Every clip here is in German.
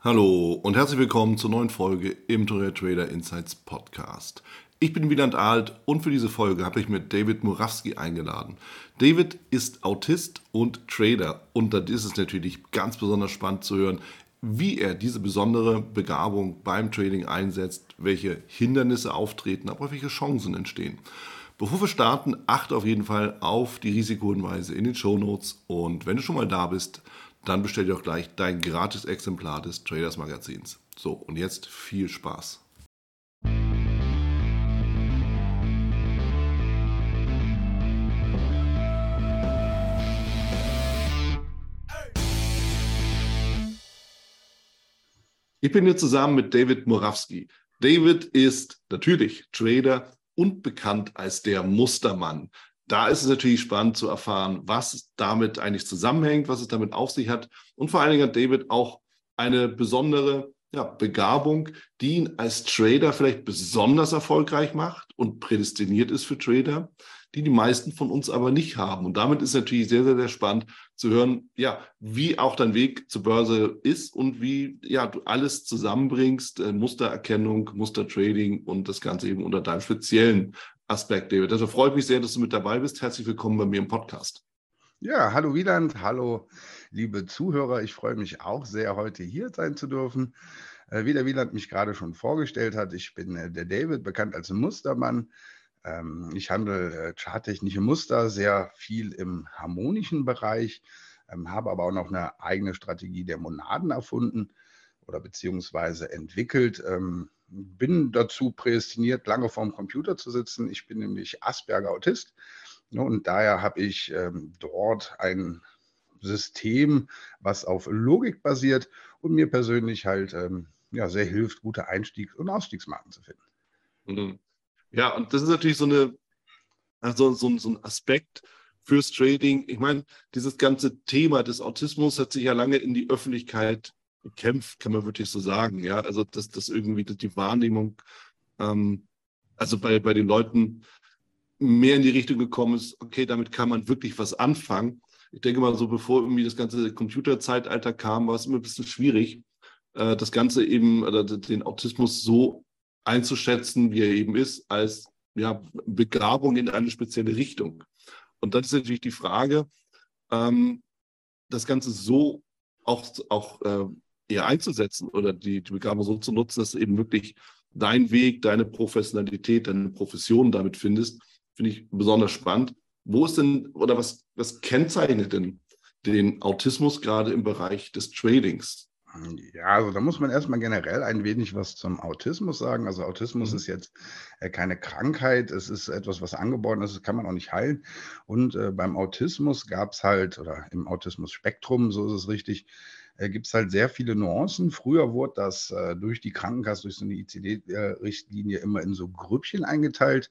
Hallo und herzlich willkommen zur neuen Folge im Tourette Trader Insights Podcast. Ich bin Wieland Alt und für diese Folge habe ich mir David Murawski eingeladen. David ist Autist und Trader und da ist es natürlich ganz besonders spannend zu hören, wie er diese besondere Begabung beim Trading einsetzt, welche Hindernisse auftreten, aber welche Chancen entstehen. Bevor wir starten, achte auf jeden Fall auf die Risikohinweise in den Show Notes und wenn du schon mal da bist, dann bestell dir auch gleich dein gratis Exemplar des Traders Magazins. So, und jetzt viel Spaß. Ich bin hier zusammen mit David Morawski. David ist natürlich Trader und bekannt als der Mustermann da ist es natürlich spannend zu erfahren, was damit eigentlich zusammenhängt, was es damit auf sich hat. Und vor allen Dingen hat David auch eine besondere ja, Begabung, die ihn als Trader vielleicht besonders erfolgreich macht und prädestiniert ist für Trader, die die meisten von uns aber nicht haben. Und damit ist natürlich sehr, sehr, sehr spannend zu hören, ja, wie auch dein Weg zur Börse ist und wie ja, du alles zusammenbringst, äh, Mustererkennung, Mustertrading und das Ganze eben unter deinem speziellen Aspekt, David. Also freut mich sehr, dass du mit dabei bist. Herzlich willkommen bei mir im Podcast. Ja, hallo Wieland, hallo liebe Zuhörer. Ich freue mich auch sehr, heute hier sein zu dürfen. Äh, wie der Wieland mich gerade schon vorgestellt hat, ich bin äh, der David, bekannt als Mustermann. Ähm, ich handle äh, charttechnische Muster, sehr viel im harmonischen Bereich, ähm, habe aber auch noch eine eigene Strategie der Monaden erfunden oder beziehungsweise entwickelt. Ähm, bin dazu prädestiniert, lange vorm Computer zu sitzen. Ich bin nämlich Asperger-Autist. Ne, und daher habe ich ähm, dort ein System, was auf Logik basiert und mir persönlich halt ähm, ja, sehr hilft, gute Einstiegs- und Ausstiegsmarken zu finden. Mhm. Ja, und das ist natürlich so, eine, also so, so ein Aspekt fürs Trading. Ich meine, dieses ganze Thema des Autismus hat sich ja lange in die Öffentlichkeit gekämpft, kann man wirklich so sagen. Ja, also dass das irgendwie die Wahrnehmung, ähm, also bei, bei den Leuten mehr in die Richtung gekommen ist, okay, damit kann man wirklich was anfangen. Ich denke mal, so bevor irgendwie das ganze Computerzeitalter kam, war es immer ein bisschen schwierig, äh, das Ganze eben, oder den Autismus so einzuschätzen, wie er eben ist, als ja, Begabung in eine spezielle Richtung. Und dann ist natürlich die Frage, ähm, das Ganze so auch, auch äh, eher einzusetzen oder die, die Begabung so zu nutzen, dass du eben wirklich dein Weg, deine Professionalität, deine Profession damit findest, finde ich besonders spannend. Wo ist denn oder was, was kennzeichnet denn den Autismus gerade im Bereich des Tradings? Ja, also da muss man erstmal generell ein wenig was zum Autismus sagen. Also Autismus mhm. ist jetzt äh, keine Krankheit, es ist etwas, was angeboren ist, das kann man auch nicht heilen. Und äh, beim Autismus gab es halt, oder im Autismus-Spektrum, so ist es richtig, äh, gibt es halt sehr viele Nuancen. Früher wurde das äh, durch die Krankenkasse, durch so eine ICD-Richtlinie immer in so Grüppchen eingeteilt.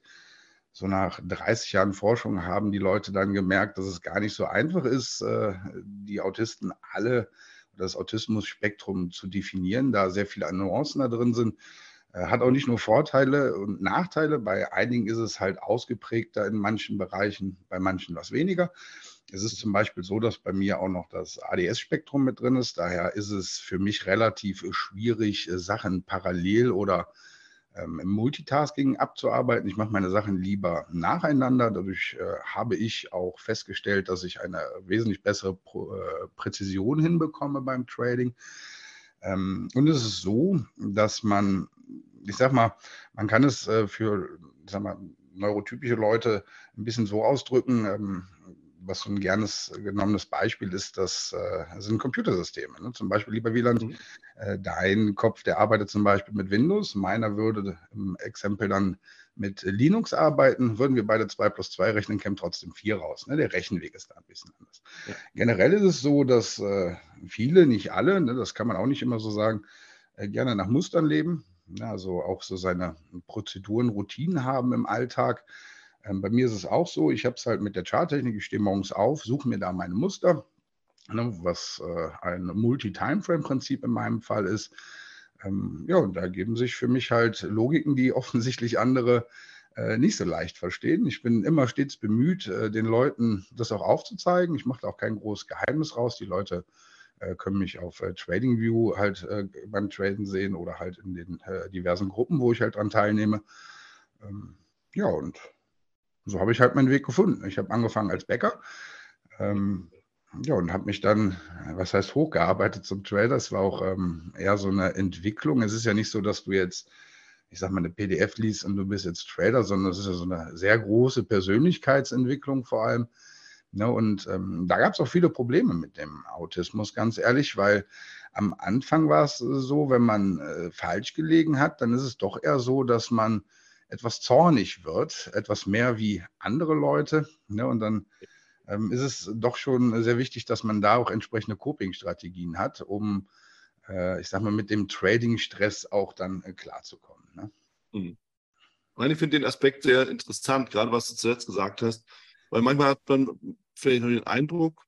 So nach 30 Jahren Forschung haben die Leute dann gemerkt, dass es gar nicht so einfach ist, äh, die Autisten alle, das Autismus-Spektrum zu definieren, da sehr viele Nuancen da drin sind. Äh, hat auch nicht nur Vorteile und Nachteile. Bei einigen ist es halt ausgeprägter in manchen Bereichen, bei manchen was weniger. Es ist zum Beispiel so, dass bei mir auch noch das ADS-Spektrum mit drin ist. Daher ist es für mich relativ schwierig, äh, Sachen parallel oder ähm, im Multitasking abzuarbeiten. Ich mache meine Sachen lieber nacheinander. Dadurch äh, habe ich auch festgestellt, dass ich eine wesentlich bessere Pro, äh, Präzision hinbekomme beim Trading. Ähm, und es ist so, dass man, ich sag mal, man kann es äh, für, ich sag mal, neurotypische Leute ein bisschen so ausdrücken. Ähm, was so ein gernes genommenes Beispiel ist, das äh, sind Computersysteme. Ne? Zum Beispiel, lieber Wieland, mhm. äh, dein Kopf, der arbeitet zum Beispiel mit Windows, meiner würde im Exempel dann mit Linux arbeiten, würden wir beide 2 plus 2 rechnen, käme trotzdem 4 raus. Ne? Der Rechenweg ist da ein bisschen anders. Ja. Generell ist es so, dass äh, viele, nicht alle, ne, das kann man auch nicht immer so sagen, äh, gerne nach Mustern leben, ne? also auch so seine Prozeduren, Routinen haben im Alltag. Ähm, bei mir ist es auch so, ich habe es halt mit der Charttechnik, ich stehe morgens auf, suche mir da meine Muster, ne, was äh, ein Multi-Timeframe-Prinzip in meinem Fall ist. Ähm, ja, und da geben sich für mich halt Logiken, die offensichtlich andere äh, nicht so leicht verstehen. Ich bin immer stets bemüht, äh, den Leuten das auch aufzuzeigen. Ich mache da auch kein großes Geheimnis raus. Die Leute äh, können mich auf TradingView halt beim Traden sehen oder halt in den diversen Gruppen, wo ich halt dran teilnehme. Ähm, ja, und so habe ich halt meinen Weg gefunden. Ich habe angefangen als Bäcker. Ähm, ja, und habe mich dann, was heißt hochgearbeitet zum Trader. Es war auch ähm, eher so eine Entwicklung. Es ist ja nicht so, dass du jetzt, ich sag mal, eine PDF liest und du bist jetzt Trader, sondern es ist ja so eine sehr große Persönlichkeitsentwicklung vor allem. Ja, ne, und ähm, da gab es auch viele Probleme mit dem Autismus, ganz ehrlich, weil am Anfang war es so, wenn man äh, falsch gelegen hat, dann ist es doch eher so, dass man etwas zornig wird, etwas mehr wie andere Leute. Ne? Und dann ähm, ist es doch schon sehr wichtig, dass man da auch entsprechende Coping-Strategien hat, um, äh, ich sag mal, mit dem Trading-Stress auch dann äh, klarzukommen. Ne? Mhm. Ich finde den Aspekt sehr interessant, gerade was du zuletzt gesagt hast, weil manchmal hat man vielleicht den Eindruck,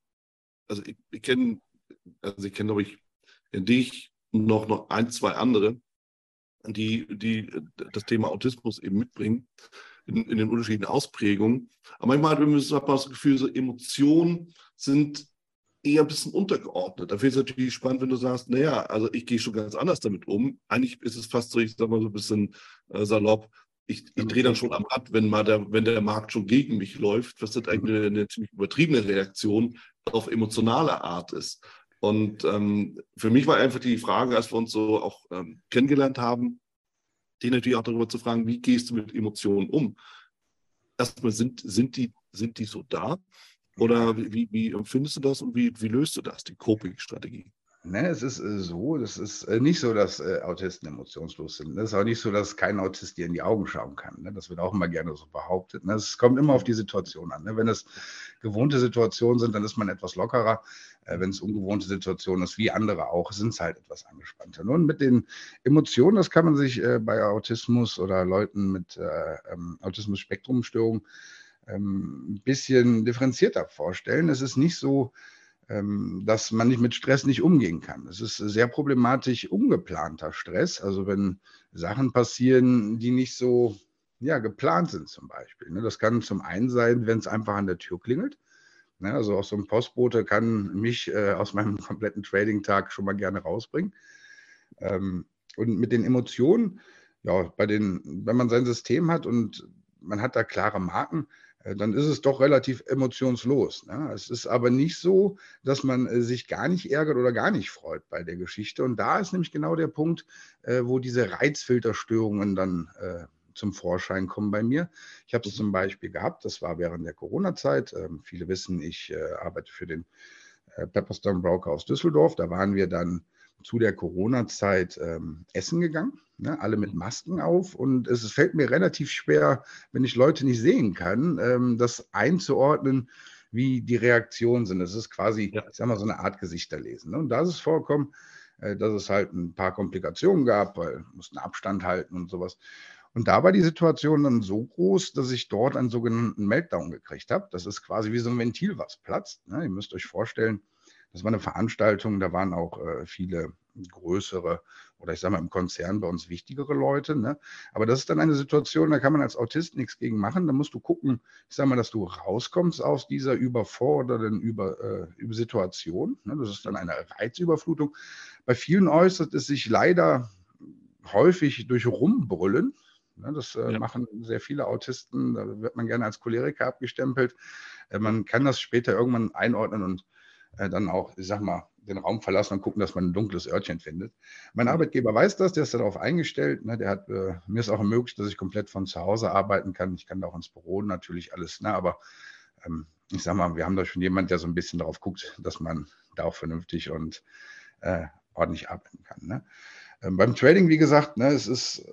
also ich, ich kenne, also ich kenne, glaube ich, dich noch, noch ein, zwei andere, die, die das Thema Autismus eben mitbringen, in, in den unterschiedlichen Ausprägungen. Aber manchmal hat man das Gefühl, so Emotionen sind eher ein bisschen untergeordnet. Da finde ich es natürlich spannend, wenn du sagst, naja, also ich gehe schon ganz anders damit um. Eigentlich ist es fast so, ich sag mal so ein bisschen äh, salopp, ich, ich drehe dann schon am Rad, wenn mal der, wenn der Markt schon gegen mich läuft, was das eigentlich eine, eine ziemlich übertriebene Reaktion auf emotionale Art ist. Und ähm, für mich war einfach die Frage, als wir uns so auch ähm, kennengelernt haben, die natürlich auch darüber zu fragen, wie gehst du mit Emotionen um? Erstmal, sind, sind, die, sind die so da? Oder wie, wie empfindest du das und wie, wie löst du das, die Coping-Strategie? Ne, es ist äh, so, das ist äh, nicht so, dass äh, Autisten emotionslos sind. Es ist auch nicht so, dass kein Autist dir in die Augen schauen kann. Ne? Das wird auch immer gerne so behauptet. Ne? Es kommt immer auf die Situation an. Ne? Wenn es gewohnte Situationen sind, dann ist man etwas lockerer. Äh, wenn es ungewohnte Situationen ist, wie andere auch, sind es halt etwas angespannter. Nun mit den Emotionen, das kann man sich äh, bei Autismus oder Leuten mit äh, ähm, Autismus-Spektrumstörung ähm, ein bisschen differenzierter vorstellen. Es ist nicht so, dass man nicht mit Stress nicht umgehen kann. Es ist sehr problematisch ungeplanter Stress, also wenn Sachen passieren, die nicht so ja, geplant sind zum Beispiel. Ne? Das kann zum einen sein, wenn es einfach an der Tür klingelt. Ne? Also auch so ein Postbote kann mich äh, aus meinem kompletten Trading-Tag schon mal gerne rausbringen. Ähm, und mit den Emotionen, ja, bei den, wenn man sein System hat und man hat da klare Marken, dann ist es doch relativ emotionslos. Ne? Es ist aber nicht so, dass man äh, sich gar nicht ärgert oder gar nicht freut bei der Geschichte. Und da ist nämlich genau der Punkt, äh, wo diese Reizfilterstörungen dann zum Vorschein kommen bei mir. Ich habe es zum Beispiel gehabt, das war während der Corona-Zeit. Ähm, viele wissen, ich arbeite für den Pepperstone Broker aus Düsseldorf. Da waren wir dann zu der Corona-Zeit ähm, essen gegangen, ne? alle mit Masken auf. Und es fällt mir relativ schwer, wenn ich Leute nicht sehen kann, ähm, das einzuordnen, wie die Reaktionen sind. Das ist quasi, ja. ich sag mal, so eine Art Gesichterlesen. Ne? Und da ist es vorkommen, äh, dass es halt ein paar Komplikationen gab, weil mussten Abstand halten und sowas. Und da war die Situation dann so groß, dass ich dort einen sogenannten Meltdown gekriegt habe. Das ist quasi wie so ein Ventil, was platzt. Ne? Ihr müsst euch vorstellen, das war eine Veranstaltung, da waren auch äh, viele größere oder ich sage mal im Konzern bei uns wichtigere Leute. Ne? Aber das ist dann eine Situation, da kann man als Autist nichts gegen machen. Da musst du gucken, ich sage mal, dass du rauskommst aus dieser überfordernden Über, äh, Situation. Ne? Das ist dann eine Reizüberflutung. Bei vielen äußert es sich leider häufig durch Rumbrüllen. Ne? Das äh, ja. machen sehr viele Autisten. Da wird man gerne als Choleriker abgestempelt. Äh, man kann das später irgendwann einordnen und äh, dann auch, ich sag mal, den Raum verlassen und gucken, dass man ein dunkles Örtchen findet. Mein. Arbeitgeber weiß das, der ist darauf eingestellt. Ne, der hat, äh, mir ist auch ermöglicht, dass ich komplett von zu Hause arbeiten kann. Ich kann da auch ins Büro natürlich alles, ne, aber ähm, ich sag mal, wir haben da schon jemand, der so ein bisschen darauf guckt, dass man da auch vernünftig und äh, ordentlich arbeiten kann. Ne? Ähm, beim Trading, wie gesagt, ne, es ist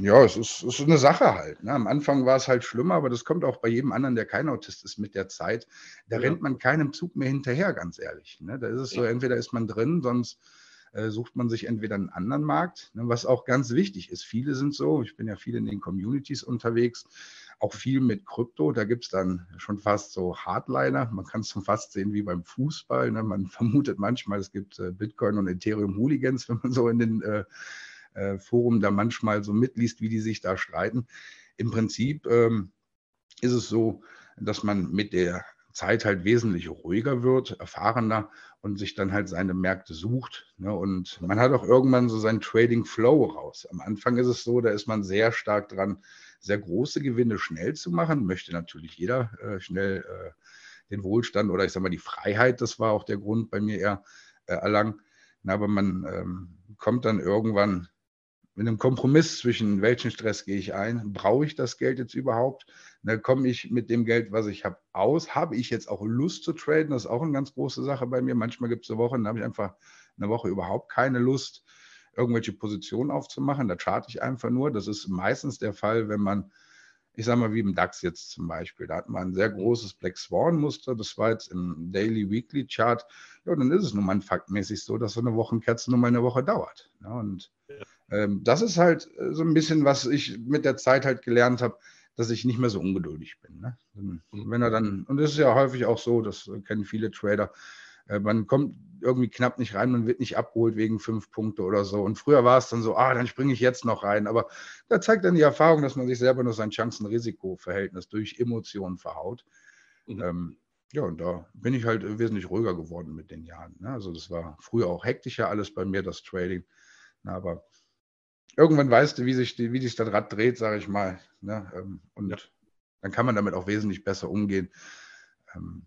ja, es ist, ist eine Sache halt. Ne? Am Anfang war es halt schlimmer, aber das kommt auch bei jedem anderen, der kein Autist ist, mit der Zeit. Da ja. rennt man keinem Zug mehr hinterher, ganz ehrlich. Ne? Da ist es so, entweder ist man drin, sonst äh, sucht man sich entweder einen anderen Markt, ne? was auch ganz wichtig ist. Viele sind so, ich bin ja viel in den Communities unterwegs, auch viel mit Krypto. Da gibt es dann schon fast so Hardliner. Man kann es schon fast sehen wie beim Fußball. Ne? Man vermutet manchmal, es gibt äh, Bitcoin und Ethereum-Hooligans, wenn man so in den äh, äh, Forum da manchmal so mitliest, wie die sich da streiten. Im Prinzip ähm, ist es so, dass man mit der Zeit halt wesentlich ruhiger wird, erfahrener und sich dann halt seine Märkte sucht. Ne? Und man hat auch irgendwann so seinen Trading Flow raus. Am Anfang ist es so, da ist man sehr stark dran, sehr große Gewinne schnell zu machen. Möchte natürlich jeder äh, schnell äh, den Wohlstand oder ich sage mal die Freiheit, das war auch der Grund bei mir eher äh, erlangen. aber man ähm, kommt dann irgendwann mit einem Kompromiss zwischen welchen Stress gehe ich ein, brauche ich das Geld jetzt überhaupt, ne, komme ich mit dem Geld, was ich habe, aus, habe ich jetzt auch Lust zu traden, das ist auch eine ganz große Sache bei mir. Manchmal gibt es eine Woche, da habe ich einfach eine Woche überhaupt keine Lust, irgendwelche Positionen aufzumachen, da charte ich einfach nur. Das ist meistens der Fall, wenn man ich sage mal, wie im DAX jetzt zum Beispiel. Da hat man ein sehr großes Black Swan-Muster. Das war jetzt im Daily Weekly Chart. Ja, dann ist es nun mal faktmäßig so, dass so eine Wochenkerze nur mal eine Woche dauert. Ja, und ja. Ähm, das ist halt äh, so ein bisschen, was ich mit der Zeit halt gelernt habe, dass ich nicht mehr so ungeduldig bin. Ne? Mhm. Wenn er dann, und das ist ja häufig auch so, das kennen viele Trader, äh, man kommt irgendwie knapp nicht rein, man wird nicht abgeholt wegen fünf Punkte oder so. Und früher war es dann so, ah, dann springe ich jetzt noch rein. Aber da zeigt dann die Erfahrung, dass man sich selber nur sein Chancen-Risiko-Verhältnis durch Emotionen verhaut. Mhm. Ähm, ja, und da bin ich halt wesentlich ruhiger geworden mit den Jahren. Ne? Also das war früher auch hektischer alles bei mir, das Trading. Na, aber irgendwann weißt du, wie sich, wie sich das Rad dreht, sage ich mal. Ne? Ähm, und ja. dann kann man damit auch wesentlich besser umgehen. Ähm,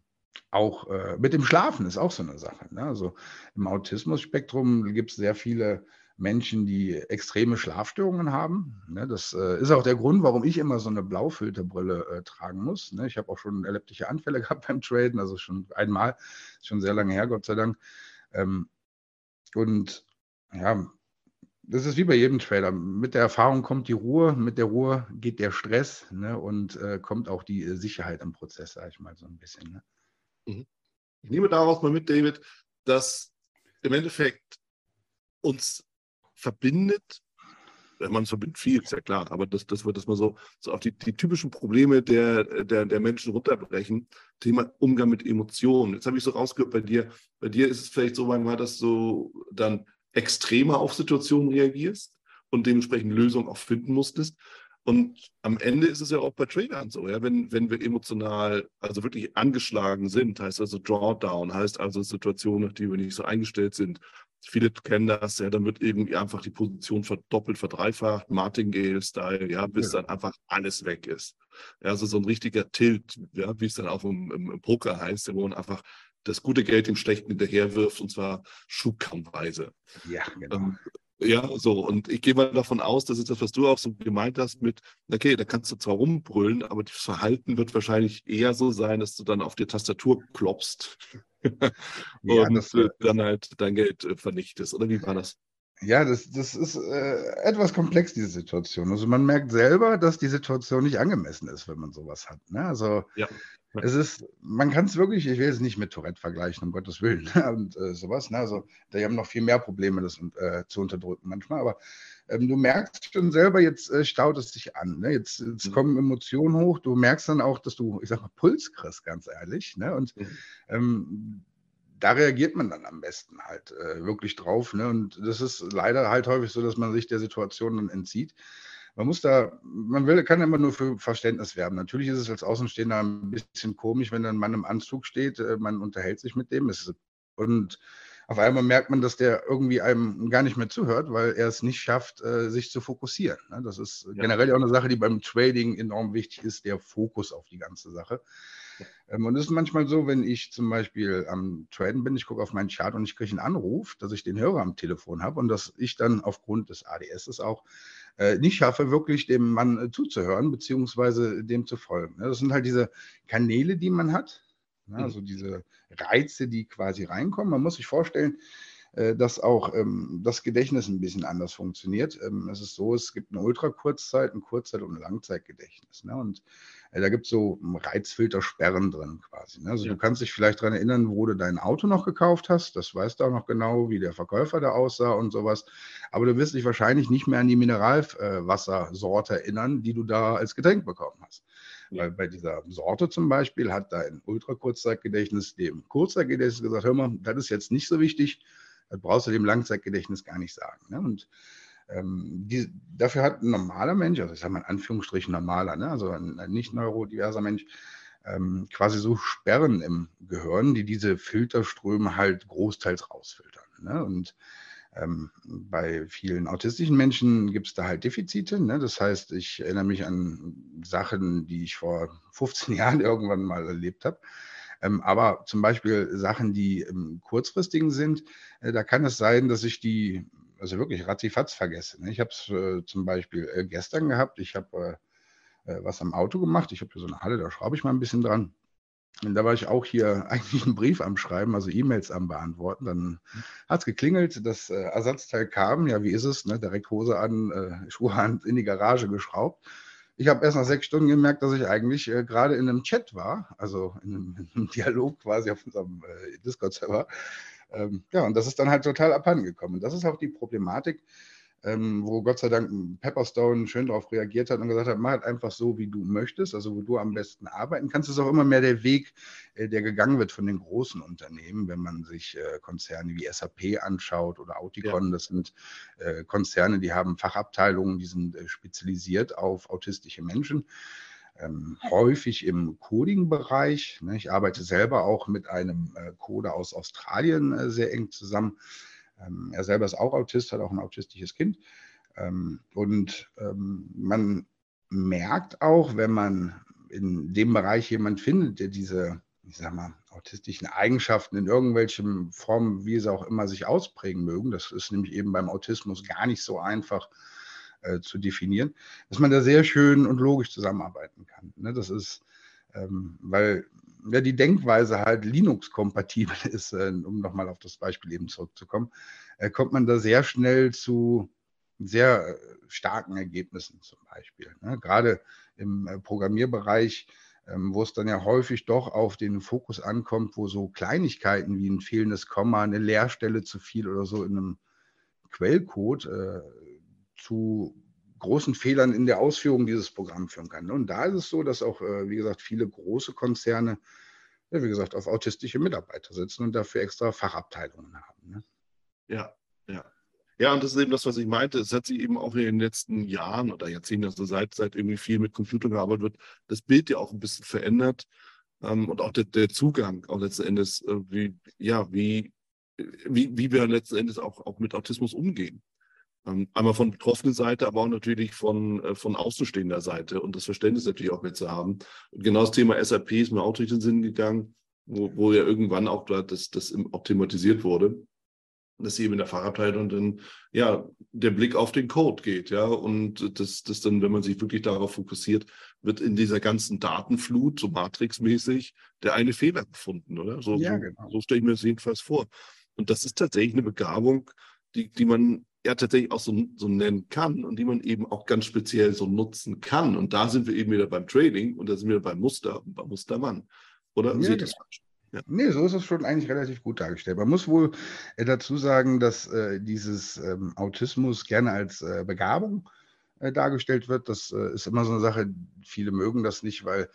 auch äh, mit dem Schlafen ist auch so eine Sache. Ne? Also im Autismus-Spektrum gibt es sehr viele Menschen, die extreme Schlafstörungen haben. Ne? Das äh, ist auch der Grund, warum ich immer so eine Blaufilterbrille äh, tragen muss. Ne? Ich habe auch schon epileptische Anfälle gehabt beim Traden, also schon einmal, schon sehr lange her, Gott sei Dank. Ähm, und ja, das ist wie bei jedem Trader. Mit der Erfahrung kommt die Ruhe, mit der Ruhe geht der Stress ne? und äh, kommt auch die Sicherheit im Prozess, sage ich mal so ein bisschen. Ne? Mhm. Ich nehme daraus mal mit, David, dass im Endeffekt uns verbindet, man verbindet viel, ist ja klar, aber das, das wird das mal so, so auf die, die typischen Probleme der, der, der Menschen runterbrechen. Thema Umgang mit Emotionen. Jetzt habe ich so rausgehört bei dir, bei dir ist es vielleicht so manchmal, dass du dann extremer auf Situationen reagierst und dementsprechend Lösungen auch finden musstest. Und am Ende ist es ja auch bei Tradern so, ja, wenn, wenn wir emotional, also wirklich angeschlagen sind, heißt also Drawdown, heißt also Situationen, auf die wir nicht so eingestellt sind. Viele kennen das, ja, dann wird irgendwie einfach die Position verdoppelt, verdreifacht, Martingale-Style, ja, bis ja. dann einfach alles weg ist. Ja, also so ein richtiger Tilt, ja, wie es dann auch im, im, im Poker heißt, wo man einfach das gute Geld dem Schlechten hinterherwirft und zwar schubkammweise. Ja, genau. Ähm, ja, so. Und ich gehe mal davon aus, das ist das, was du auch so gemeint hast mit, okay, da kannst du zwar rumbrüllen, aber das Verhalten wird wahrscheinlich eher so sein, dass du dann auf die Tastatur klopfst ja, und das, dann halt dein Geld äh, vernichtest. Oder wie war das? Ja, das, das ist äh, etwas komplex, diese Situation. Also man merkt selber, dass die Situation nicht angemessen ist, wenn man sowas hat. Ne? Also ja. Es ist, man kann es wirklich, ich will es nicht mit Tourette vergleichen, um Gottes Willen, und äh, sowas. Ne? Also die haben noch viel mehr Probleme, das äh, zu unterdrücken manchmal. Aber ähm, du merkst schon selber, jetzt äh, staut es sich an. Ne? Jetzt, jetzt mhm. kommen Emotionen hoch. Du merkst dann auch, dass du, ich sag mal, Puls kriegst, ganz ehrlich. Ne? Und mhm. ähm, da reagiert man dann am besten halt äh, wirklich drauf. Ne? Und das ist leider halt häufig so, dass man sich der Situation dann entzieht. Man muss da, man will, kann immer nur für Verständnis werben. Natürlich ist es als Außenstehender ein bisschen komisch, wenn dann ein Mann im Anzug steht, äh, man unterhält sich mit dem. und auf einmal merkt man, dass der irgendwie einem gar nicht mehr zuhört, weil er es nicht schafft, äh, sich zu fokussieren. Ne? Das ist ja. generell auch eine Sache, die beim Trading enorm wichtig ist, der Fokus auf die ganze Sache. Ähm, und es ist manchmal so, wenn ich zum Beispiel am Traden bin, ich gucke auf meinen Chart und ich kriege einen Anruf, dass ich den Hörer am Telefon habe und dass ich dann aufgrund des ADSs auch nicht schaffe, wirklich dem Mann äh, zuzuhören, beziehungsweise dem zu folgen. Das sind halt diese Kanäle, die man hat, ne, mhm. also diese Reize, die quasi reinkommen. Man muss sich vorstellen, äh, dass auch ähm, das Gedächtnis ein bisschen anders funktioniert. Ähm, es ist so, es gibt eine Ultrakurzzeit, ein Kurzzeit- und ein Langzeitgedächtnis. Ne? Und äh, da gibt es so Reizfiltersperren drin quasi. Ne? Also ja. du kannst dich vielleicht daran erinnern, wo du dein Auto noch gekauft hast. Das weißt du auch noch genau, wie der Verkäufer da aussah und sowas. Aber du wirst dich wahrscheinlich nicht mehr an die Mineralwassersorte erinnern, die du da als Getränk bekommen hast. Ja. Weil bei dieser Sorte zum Beispiel hat dein Ultrakurzzeitgedächtnis dem Kurzzeitgedächtnis gesagt, hör mal, das ist jetzt nicht so wichtig, das brauchst du dem Langzeitgedächtnis gar nicht sagen. Ne? Und ähm, die, dafür hat ein normaler Mensch, also ich sage mal in Anführungsstrichen normaler, ne? also ein, ein nicht neurodiverser Mensch, ähm, quasi so Sperren im Gehirn, die diese Filterströme halt großteils rausfiltern. Ne? Und ähm, bei vielen autistischen Menschen gibt es da halt Defizite. Ne? Das heißt, ich erinnere mich an Sachen, die ich vor 15 Jahren irgendwann mal erlebt habe. Ähm, aber zum Beispiel Sachen, die im kurzfristigen sind, äh, da kann es sein, dass ich die also wirklich ratzifatz vergesse. Ne? Ich habe es äh, zum Beispiel äh, gestern gehabt. Ich habe äh, äh, was am Auto gemacht. Ich habe hier so eine Halle, da schraube ich mal ein bisschen dran. Und da war ich auch hier eigentlich einen Brief am Schreiben, also E-Mails am Beantworten. Dann hat es geklingelt, das äh, Ersatzteil kam. Ja, wie ist es? Ne? Direkt Hose an, Schuhe an, in die Garage geschraubt. Ich habe erst nach sechs Stunden gemerkt, dass ich eigentlich äh, gerade in einem Chat war, also in einem, in einem Dialog quasi auf unserem äh, Discord-Server. Ähm, ja, und das ist dann halt total abhanden gekommen. Und das ist auch die Problematik, ähm, wo Gott sei Dank Pepperstone schön darauf reagiert hat und gesagt hat, mach halt einfach so, wie du möchtest, also wo du am besten arbeiten kannst. Das ist auch immer mehr der Weg, äh, der gegangen wird von den großen Unternehmen, wenn man sich äh, Konzerne wie SAP anschaut oder Auticon. Ja. Das sind äh, Konzerne, die haben Fachabteilungen, die sind äh, spezialisiert auf autistische Menschen. Ähm, häufig im Coding-Bereich. Ne? Ich arbeite selber auch mit einem äh, Coder aus Australien äh, sehr eng zusammen. Ähm, er selber ist auch Autist, hat auch ein autistisches Kind. Ähm, und ähm, man merkt auch, wenn man in dem Bereich jemand findet, der diese, ich sag mal, autistischen Eigenschaften in irgendwelchen Formen, wie sie auch immer sich ausprägen mögen, das ist nämlich eben beim Autismus gar nicht so einfach äh, zu definieren, dass man da sehr schön und logisch zusammenarbeiten kann. Ne? Das ist, ähm, weil ja, die Denkweise halt Linux-kompatibel ist, äh, um nochmal auf das Beispiel eben zurückzukommen, äh, kommt man da sehr schnell zu sehr äh, starken Ergebnissen zum Beispiel. Ne? Gerade im äh, Programmierbereich, ähm, wo es dann ja häufig doch auf den Fokus ankommt, wo so Kleinigkeiten wie ein fehlendes Komma, eine Leerstelle zu viel oder so in einem Quellcode äh, zu großen Fehlern in der Ausführung dieses Programms führen kann. Und da ist es so, dass auch, äh, wie gesagt, viele große Konzerne, wie gesagt, auf autistische Mitarbeiter sitzen und dafür extra Fachabteilungen haben. Ne? Ja, ja. Ja, und das ist eben das, was ich meinte. Es hat sich eben auch in den letzten Jahren oder Jahrzehnten, also seit, seit irgendwie viel mit Computern gearbeitet wird, das Bild ja auch ein bisschen verändert. Ähm, und auch der, der, Zugang auch letzten Endes, äh, wie, ja, wie, wie, wie wir letzten Endes auch, auch mit Autismus umgehen. Ähm, einmal von betroffenen Seite, aber auch natürlich von, äh, von außenstehender Seite und das Verständnis natürlich auch mit zu haben. Und genau das Thema SAP ist mir auch durch den Sinn gegangen, wo, wo ja irgendwann auch das, das auch thematisiert wurde, dass eben in der Fachabteilung dann ja der Blick auf den Code geht, ja, und das, das dann, wenn man sich wirklich darauf fokussiert, wird in dieser ganzen Datenflut, so Matrix-mäßig, der eine Fehler gefunden, oder? So, ja, genau. so, so stelle ich mir das jedenfalls vor. Und das ist tatsächlich eine Begabung, die, die man ja tatsächlich auch so, so nennen kann und die man eben auch ganz speziell so nutzen kann. Und da sind wir eben wieder beim Trading und da sind wir beim Muster und beim Mustermann. Oder ja, seht das falsch? Ja. Nee, so ist es schon eigentlich relativ gut dargestellt. Man muss wohl äh, dazu sagen, dass äh, dieses ähm, Autismus gerne als äh, Begabung äh, dargestellt wird. Das äh, ist immer so eine Sache, viele mögen das nicht, weil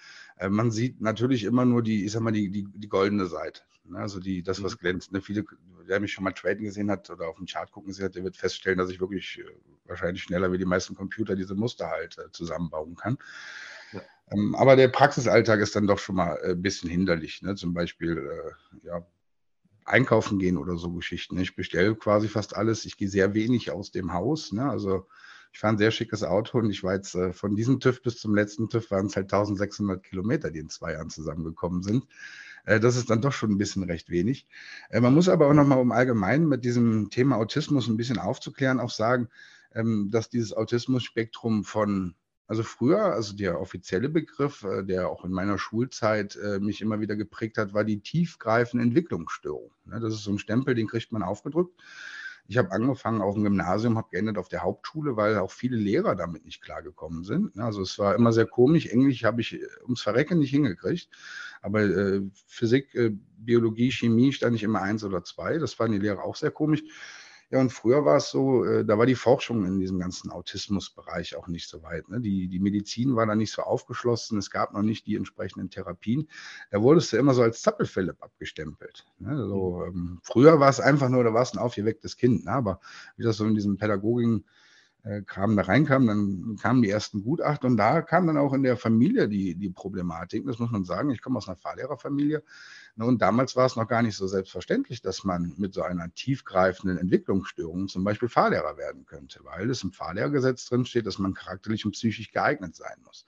man sieht natürlich immer nur die, ich sag mal, die, die, die goldene Seite. Ne? Also die, das, was mhm. glänzt. Ne? Viele, wer mich schon mal traden gesehen hat oder auf dem Chart gucken gesehen hat, der wird feststellen, dass ich wirklich äh, wahrscheinlich schneller wie die meisten Computer diese Muster halt äh, zusammenbauen kann. Ja. Ähm, aber der Praxisalltag ist dann doch schon mal ein äh, bisschen hinderlich. Ne? Zum Beispiel, äh, ja, einkaufen gehen oder so Geschichten. Ich bestelle quasi fast alles. Ich gehe sehr wenig aus dem Haus. Ne? Also ich fahre ein sehr schickes Auto und ich war jetzt äh, von diesem TÜV bis zum letzten TÜV waren es halt 1600 Kilometer, die in zwei Jahren zusammengekommen sind. Äh, das ist dann doch schon ein bisschen recht wenig. Äh, man muss aber auch nochmal, um allgemein mit diesem Thema Autismus ein bisschen aufzuklären, auch sagen, ähm, dass dieses Autismus-Spektrum von also früher, also der offizielle Begriff, äh, der auch in meiner Schulzeit mich immer wieder geprägt hat, war die tiefgreifende Entwicklungsstörung. Ne, das ist so ein Stempel, den kriegt man aufgedrückt. Ich habe angefangen auf dem Gymnasium, habe geendet auf der Hauptschule, weil auch viele Lehrer damit nicht klargekommen sind. Also es war immer sehr komisch. Englisch habe ich ums Verrecken nicht hingekriegt. Aber äh, Physik, äh, Biologie, Chemie stand ich immer eins oder zwei. Das fanden die Lehrer auch sehr komisch. Ja, und früher war es so, äh, da war die Forschung in diesem ganzen Autismusbereich auch nicht so weit. Ne? Die, die Medizin war da nicht so aufgeschlossen, es gab noch nicht die entsprechenden Therapien. Da wurdest du immer so als Zappelphilipp abgestempelt. Ne? So, ähm, früher war es einfach nur, da war es ein aufgewecktes Kind, ne? aber wie das so in diesem Pädagogen Kram da reinkam, dann kamen die ersten Gutachten und da kam dann auch in der Familie die, die Problematik. Das muss man sagen. Ich komme aus einer Fahrlehrerfamilie ne, und damals war es noch gar nicht so selbstverständlich, dass man mit so einer tiefgreifenden Entwicklungsstörung zum Beispiel Fahrlehrer werden könnte, weil es im Fahrlehrgesetz drin steht, dass man charakterlich und psychisch geeignet sein muss.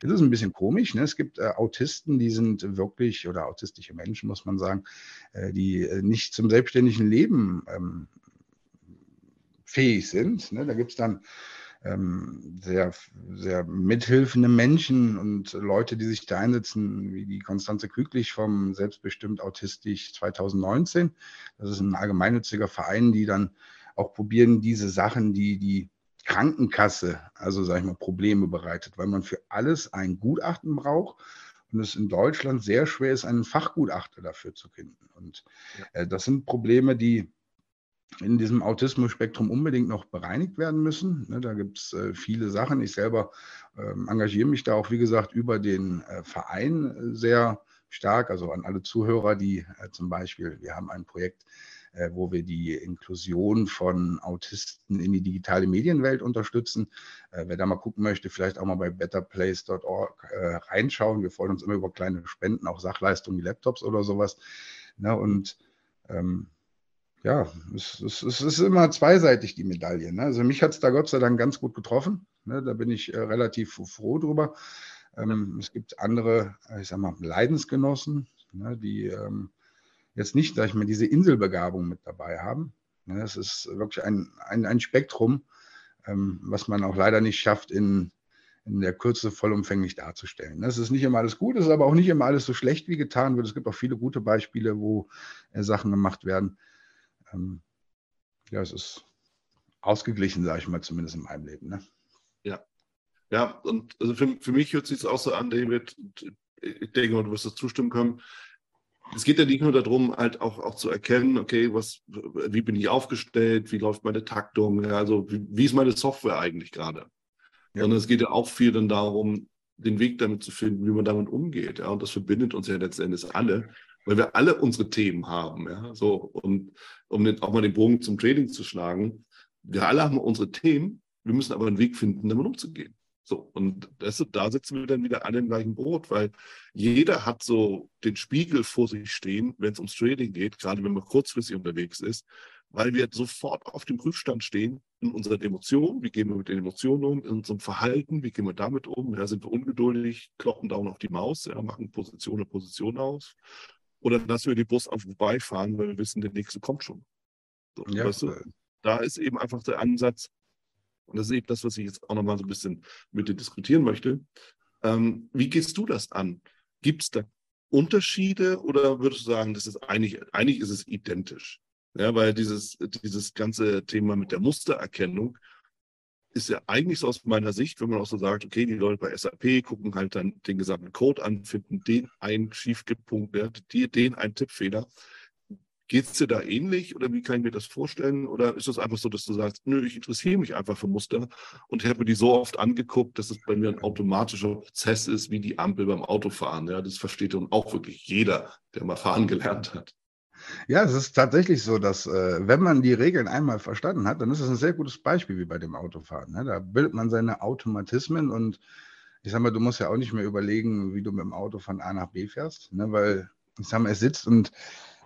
Das ist ein bisschen komisch. Ne? Es gibt äh, Autisten, die sind wirklich, oder autistische Menschen, muss man sagen, äh, die äh, nicht zum selbstständigen Leben ähm, fähig sind. Ne? Da gibt es dann ähm, sehr, sehr mithilfende Menschen und Leute, die sich da einsetzen, wie die Konstanze Küglich vom Selbstbestimmt Autistisch 2019. Das ist ein allgemeinnütziger Verein, die dann auch probieren, diese Sachen, die die Krankenkasse, also sage ich mal, Probleme bereitet, weil man für alles ein Gutachten braucht und es in Deutschland sehr schwer ist, einen Fachgutachter dafür zu finden. Und äh, das sind Probleme, die in diesem Autismus-Spektrum unbedingt noch bereinigt werden müssen. Ne, da gibt es äh, viele Sachen. Ich selber ähm, engagiere mich da auch, wie gesagt, über den äh, Verein äh, sehr stark. Also an alle Zuhörer, die zum Beispiel, wir haben ein Projekt, wo wir die Inklusion von Autisten in die digitale Medienwelt unterstützen. wer da mal gucken möchte, vielleicht auch mal bei betterplace.org reinschauen. Wir freuen uns immer über kleine Spenden, auch Sachleistungen wie Laptops oder sowas. Ne, und ähm, ja, es, es, es, ist immer zweiseitig, die Medaille. Ne? Also mich hat es da Gott sei Dank ganz gut getroffen. Ne? Da bin ich äh, relativ froh drüber. Ähm, es gibt andere, ich sag mal, Leidensgenossen, ne? die ähm, jetzt nicht, sag ich mal, diese Inselbegabung mit dabei haben. Ne? Es ist wirklich ein, ein, ein Spektrum, ähm, was man auch leider nicht schafft, in, in der Kürze vollumfänglich darzustellen. Es ist nicht immer alles gut, es ist aber auch nicht immer alles so schlecht, wie getan wird. Es gibt auch viele gute Beispiele, wo äh, Sachen gemacht werden ähm, ja, es ist ausgeglichen, sage ich mal, zumindest in meinem Leben. Ne? Ja. Ja, und also für, für mich hört sich es auch so an, David, ich denke mal, du wirst das zustimmen können. Es geht ja nicht nur darum, halt auch, auch zu erkennen, okay, was, wie bin ich aufgestellt, wie läuft meine Taktung, ja, also wie, wie, ist meine Software eigentlich gerade? Ja. Sondern es geht ja auch viel dann darum, den Weg damit zu finden, wie man damit umgeht. Ja, und das verbindet uns ja letztendlich alle weil wir alle unsere Themen haben. Ja? So, und um den, auch mal den Bogen zum Trading zu schlagen, wir alle haben unsere Themen, wir müssen aber einen Weg finden, damit umzugehen. So, und das, da sitzen wir dann wieder alle im gleichen Boot, weil jeder hat so den Spiegel vor sich stehen, wenn es ums Trading geht, gerade wenn man kurzfristig unterwegs ist, weil wir sofort auf dem Prüfstand stehen in unseren Emotionen, wie gehen wir mit den Emotionen um, in unserem Verhalten, wie gehen wir damit um, ja, sind wir ungeduldig, kloppen down auf die Maus, ja, machen Position und Position aus oder dass wir die Bus auf vorbeifahren, weil wir wissen, der nächste kommt schon. So, ja, weißt du? Da ist eben einfach der Ansatz, und das ist eben das, was ich jetzt auch nochmal so ein bisschen mit dir diskutieren möchte. Ähm, wie gehst du das an? Gibt es da Unterschiede oder würdest du sagen, das ist eigentlich, eigentlich ist es identisch? Ja, weil dieses, dieses ganze Thema mit der Mustererkennung ist ja eigentlich so aus meiner Sicht, wenn man auch so sagt, okay, die Leute bei SAP gucken halt dann den gesamten Code an, finden den einen Schiefpunkt, den einen Tippfehler. Geht es dir da ähnlich oder wie kann ich mir das vorstellen? Oder ist es einfach so, dass du sagst, nö, ich interessiere mich einfach für Muster und habe mir die so oft angeguckt, dass es bei mir ein automatischer Prozess ist, wie die Ampel beim Autofahren. Ja, das versteht dann auch wirklich jeder, der mal fahren gelernt hat. Ja, es ist tatsächlich so, dass äh, wenn man die Regeln einmal verstanden hat, dann ist es ein sehr gutes Beispiel wie bei dem Autofahren. Ne? Da bildet man seine Automatismen und ich sag mal, du musst ja auch nicht mehr überlegen, wie du mit dem Auto von A nach B fährst, ne? weil ich sag mal, es sitzt und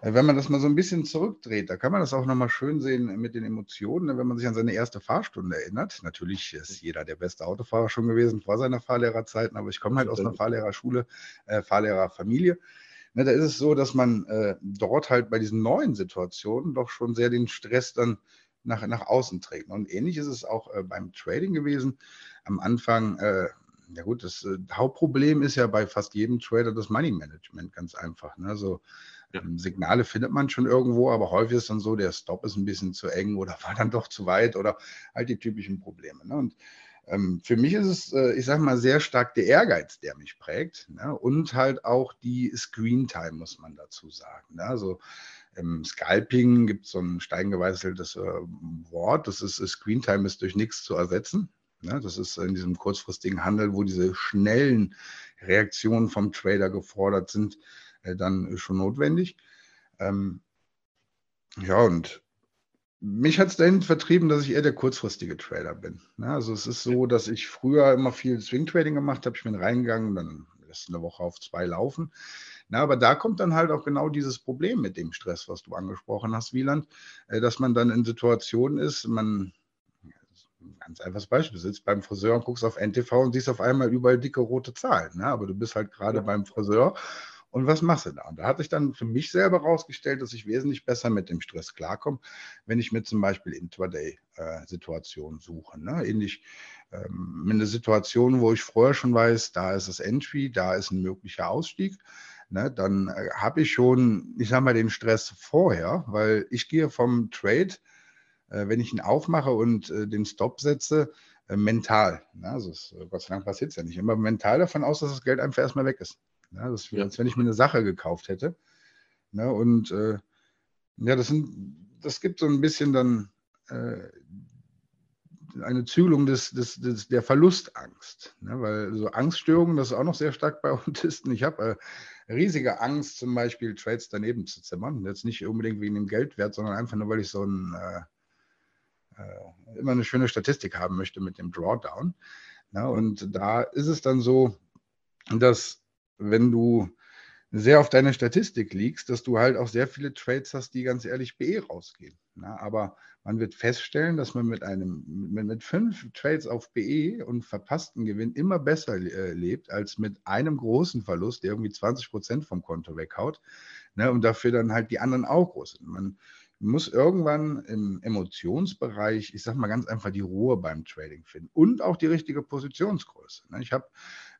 äh, wenn man das mal so ein bisschen zurückdreht, da kann man das auch nochmal schön sehen mit den Emotionen, ne? wenn man sich an seine erste Fahrstunde erinnert. Natürlich ist jeder der beste Autofahrer schon gewesen vor seiner Fahrlehrerzeiten, aber ich komme halt aus einer Fahrlehrerschule, äh, Fahrlehrerfamilie. Ne, da ist es so, dass man äh, dort halt bei diesen neuen Situationen doch schon sehr den Stress dann nach, nach außen trägt. Und ähnlich ist es auch äh, beim Trading gewesen. Am Anfang, äh, ja gut, das äh, Hauptproblem ist ja bei fast jedem Trader das Money Management, ganz einfach. Ne? So, ähm, Signale findet man schon irgendwo, aber häufig ist dann so, der Stop ist ein bisschen zu eng oder war dann doch zu weit oder halt die typischen Probleme. Ne? Und ähm, für mich ist es, äh, ich sage mal, sehr stark der Ehrgeiz, der mich prägt. Ne? Und halt auch die Screen Time, muss man dazu sagen. Ne? Also im Scalping gibt es so ein steingeweißeltes äh, Wort, das ist Screen Time ist durch nichts zu ersetzen. Ne? Das ist in diesem kurzfristigen Handel, wo diese schnellen Reaktionen vom Trader gefordert sind, äh, dann schon notwendig. Ähm, ja, und mich hat es dahin vertrieben, dass ich eher der kurzfristige Trader bin. Ja, also es ist so, dass ich früher immer viel Swing Trading gemacht habe. Ich bin reingegangen, dann lässt eine Woche auf zwei laufen. Na, aber da kommt dann halt auch genau dieses Problem mit dem Stress, was du angesprochen hast, Wieland, äh, dass man dann in Situationen ist, man, ganz einfaches Beispiel, sitzt beim Friseur und guckst auf NTV und siehst auf einmal überall dicke rote Zahlen. Ne? Aber du bist halt gerade ja. beim Friseur und was machst du da? Und da hatte ich dann für mich selber herausgestellt, dass ich wesentlich besser mit dem Stress klarkomme, wenn ich mir zum Beispiel Intraday-Situationen äh, suche. Ne? Ähnlich ähm, mit einer Situation, wo ich vorher schon weiß, da ist das Entry, da ist ein möglicher Ausstieg ne, dann äh, habe ich schon, ich sage mal, den Stress vorher, weil ich gehe vom Trade, äh, wenn ich ihn aufmache und äh, den Stop setze, äh, mental. Ne, also es, Gott sei Dank passiert es ja nicht immer, mental davon aus, dass das Geld einfach erstmal weg ist. Ne, das ist wie, als wenn ich mir eine Sache gekauft hätte. Ne, und äh, ja, das, sind, das gibt so ein bisschen dann äh, eine Zügelung des, des, des, der Verlustangst. Ne? Weil so Angststörungen, das ist auch noch sehr stark bei Autisten. Ich habe riesige Angst, zum Beispiel Trades daneben zu zimmern. Jetzt nicht unbedingt wegen dem Geldwert, sondern einfach nur, weil ich so ein, äh, äh, immer eine schöne Statistik haben möchte mit dem Drawdown. Ja, und da ist es dann so, dass wenn du sehr auf deine Statistik liegst, dass du halt auch sehr viele Trades hast, die ganz ehrlich BE rausgehen. Ja, aber man wird feststellen, dass man mit einem mit, mit fünf Trades auf BE und verpassten Gewinn immer besser äh, lebt als mit einem großen Verlust, der irgendwie 20 Prozent vom Konto weghaut. Ne, und dafür dann halt die anderen auch groß sind. Man muss irgendwann im Emotionsbereich, ich sage mal ganz einfach, die Ruhe beim Trading finden und auch die richtige Positionsgröße. Ne? Ich habe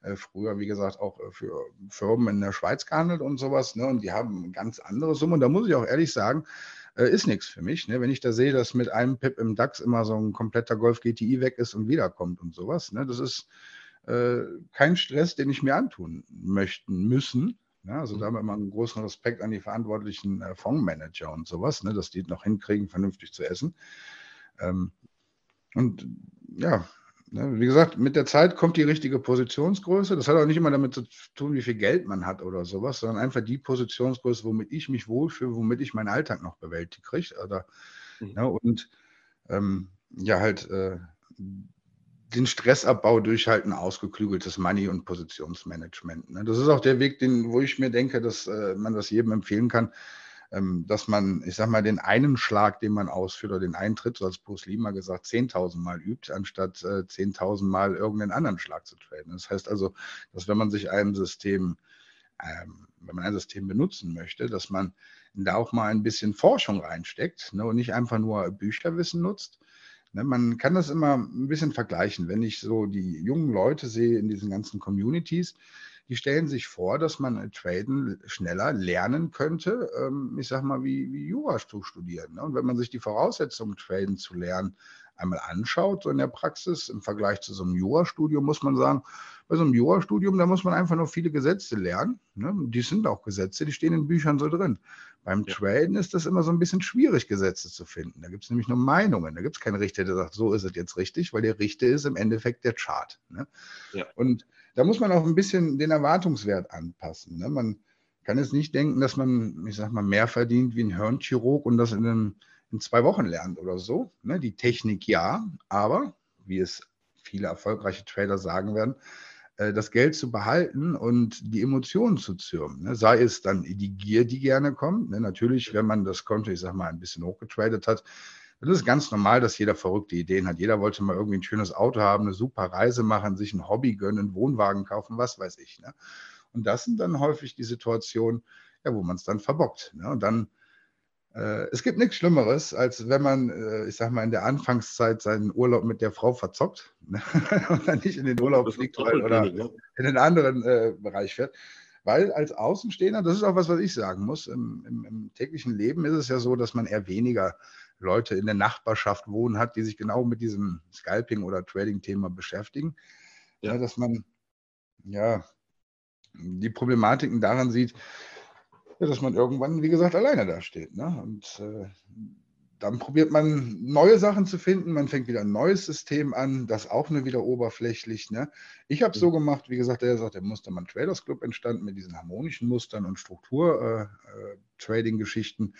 äh, früher, wie gesagt, auch äh, für Firmen in der Schweiz gehandelt und sowas. Ne? Und die haben ganz andere Summen. Und da muss ich auch ehrlich sagen, äh, ist nichts für mich. Ne? Wenn ich da sehe, dass mit einem Pip im DAX immer so ein kompletter Golf GTI weg ist und wiederkommt und sowas. Das ist kein Stress, den ich mir antun möchten müssen. Ja, also da haben wir immer einen großen Respekt an die verantwortlichen äh, Fondsmanager und sowas, ne, dass die noch hinkriegen, vernünftig zu essen. Ähm, und ja, Ne, wie gesagt, mit der Zeit kommt die richtige Positionsgröße. Das hat auch nicht immer damit zu tun, wie viel Geld man hat oder sowas, sondern einfach die Positionsgröße, womit ich mich wohlfühle, womit ich meinen Alltag noch bewältigt kriege. Oder, mhm. ne, und ähm, ja, halt äh, den Stressabbau durch halt ein ausgeklügeltes Money- und Positionsmanagement. Ne? Das ist auch der Weg, den, wo ich mir denke, dass äh, man das jedem empfehlen kann, ähm, dass man, ich sag mal, den einen Schlag, den man ausführt oder den Eintritt, so als Bruce Lee mal gesagt, 10.000 Mal übt, anstatt äh, 10.000 Mal irgendeinen anderen Schlag zu traden. Das heißt also, dass wenn man sich einem System, ähm, wenn man ein System benutzen möchte, dass man da auch mal ein bisschen Forschung reinsteckt ne, und nicht einfach nur Bücherwissen nutzt. Ne, man kann das immer ein bisschen vergleichen. Wenn ich so die jungen Leute sehe in diesen ganzen Communities, die stellen sich vor, dass man äh, Traden schneller lernen könnte, ähm, ich sage mal, wie, wie Jura zu studieren. Ne? Und wenn man sich die Voraussetzungen, Traden zu lernen, einmal anschaut, so in der Praxis, im Vergleich zu so einem Jurastudium, muss man sagen, bei so einem Jurastudium, da muss man einfach nur viele Gesetze lernen. Ne? Die sind auch Gesetze, die stehen in Büchern so drin. Beim ja. Traden ist das immer so ein bisschen schwierig, Gesetze zu finden. Da gibt es nämlich nur Meinungen. Da gibt es keinen Richter, der sagt, so ist es jetzt richtig, weil der Richter ist im Endeffekt der Chart. Ne? Ja. Und da muss man auch ein bisschen den Erwartungswert anpassen. Ne? Man kann jetzt nicht denken, dass man, ich sag mal, mehr verdient wie ein Hirnchirurg und das in, einem, in zwei Wochen lernt oder so. Ne? Die Technik ja, aber, wie es viele erfolgreiche Trader sagen werden, äh, das Geld zu behalten und die Emotionen zu zürmen. Ne? Sei es dann die Gier, die gerne kommt. Ne? Natürlich, wenn man das Konto, ich sag mal, ein bisschen hochgetradet hat, das ist ganz normal, dass jeder verrückte Ideen hat. Jeder wollte mal irgendwie ein schönes Auto haben, eine super Reise machen, sich ein Hobby gönnen, einen Wohnwagen kaufen, was weiß ich. Ne? Und das sind dann häufig die Situationen, wo man es dann verbockt. Und dann, es gibt nichts Schlimmeres, als wenn man, äh, ich sag mal, in der Anfangszeit seinen Urlaub mit der Frau verzockt ne? und dann nicht in den Urlaub fliegt oder in einen anderen äh, Bereich fährt. Weil als Außenstehender, das ist auch was, was ich sagen muss, im, im, im täglichen Leben ist es ja so, dass man eher weniger Leute in der Nachbarschaft wohnen hat, die sich genau mit diesem Scalping- oder Trading-Thema beschäftigen. Ja. ja. dass man ja die Problematiken daran sieht, ja, dass man irgendwann, wie gesagt, alleine dasteht. Ne? Und äh, dann probiert man neue Sachen zu finden, man fängt wieder ein neues System an, das auch nur wieder oberflächlich. Ne? Ich habe es so gemacht, wie gesagt, er sagt, der Mustermann Traders Club entstanden mit diesen harmonischen Mustern und Struktur-Trading-Geschichten. Äh, äh,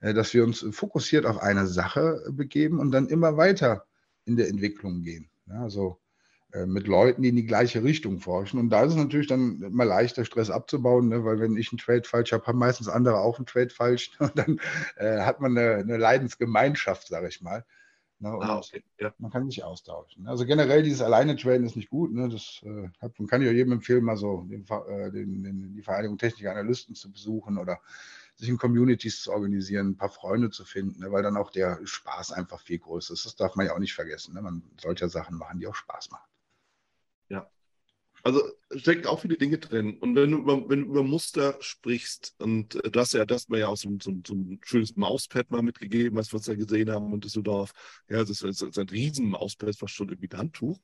äh, dass wir uns fokussiert auf eine Sache begeben und dann immer weiter in der Entwicklung gehen. Ja, also mit Leuten, die in die gleiche Richtung forschen. Und da ist es natürlich dann immer leichter, Stress abzubauen, ne? weil wenn ich einen Trade falsch habe, haben meistens andere auch einen Trade falsch. Und dann äh, hat man eine, eine Leidensgemeinschaft, sage ich mal. Ne? Ah, okay. ja. Man kann sich austauschen. Also generell dieses alleine Traden ist nicht gut. Ne? Das äh, kann ich auch jedem empfehlen, mal so den, äh, den, den, die Vereinigung Techniker Analysten zu besuchen oder sich in Communities zu organisieren, ein paar Freunde zu finden, ne? weil dann auch der Spaß einfach viel größer ist. Das darf man ja auch nicht vergessen. Ne? Man sollte ja Sachen machen, die auch Spaß machen. Also steckt auch viele Dinge drin. Und wenn du über, wenn du über Muster sprichst, und äh, du hast ja das mal ja auch so, so, so, ein schönes Mauspad mal mitgegeben, was wir uns ja gesehen haben in Düsseldorf. Ja, das ist, das ist ein riesen Mauspad, fast schon irgendwie ein Handtuch.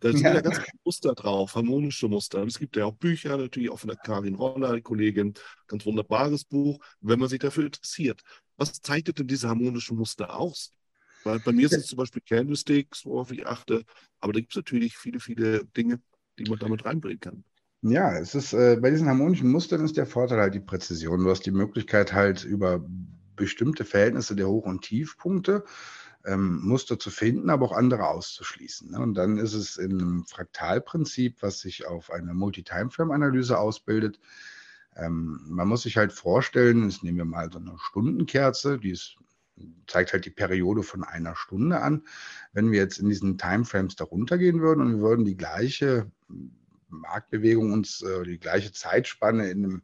Da sind ja. ja ganz viele Muster drauf, harmonische Muster. Und es gibt ja auch Bücher, natürlich auch von der Karin Roller, die Kollegin, ganz wunderbares Buch, wenn man sich dafür interessiert. Was zeichnet denn diese harmonischen Muster aus? Weil bei mir sind es zum Beispiel Candlesticks, worauf ich achte, aber da gibt es natürlich viele, viele Dinge, die man damit reinbringen kann. Ja, es ist äh, bei diesen harmonischen Mustern ist der Vorteil halt die Präzision. Du hast die Möglichkeit halt über bestimmte Verhältnisse der Hoch- und Tiefpunkte ähm, Muster zu finden, aber auch andere auszuschließen. Ne? Und dann ist es in einem Fraktalprinzip, was sich auf eine Multi-Timeframe-Analyse ausbildet. Ähm, man muss sich halt vorstellen, jetzt nehmen wir mal so eine Stundenkerze, die ist, zeigt halt die Periode von einer Stunde an. Wenn wir jetzt in diesen Timeframes darunter gehen würden und wir würden die gleiche Marktbewegung uns, äh, die gleiche Zeitspanne in einem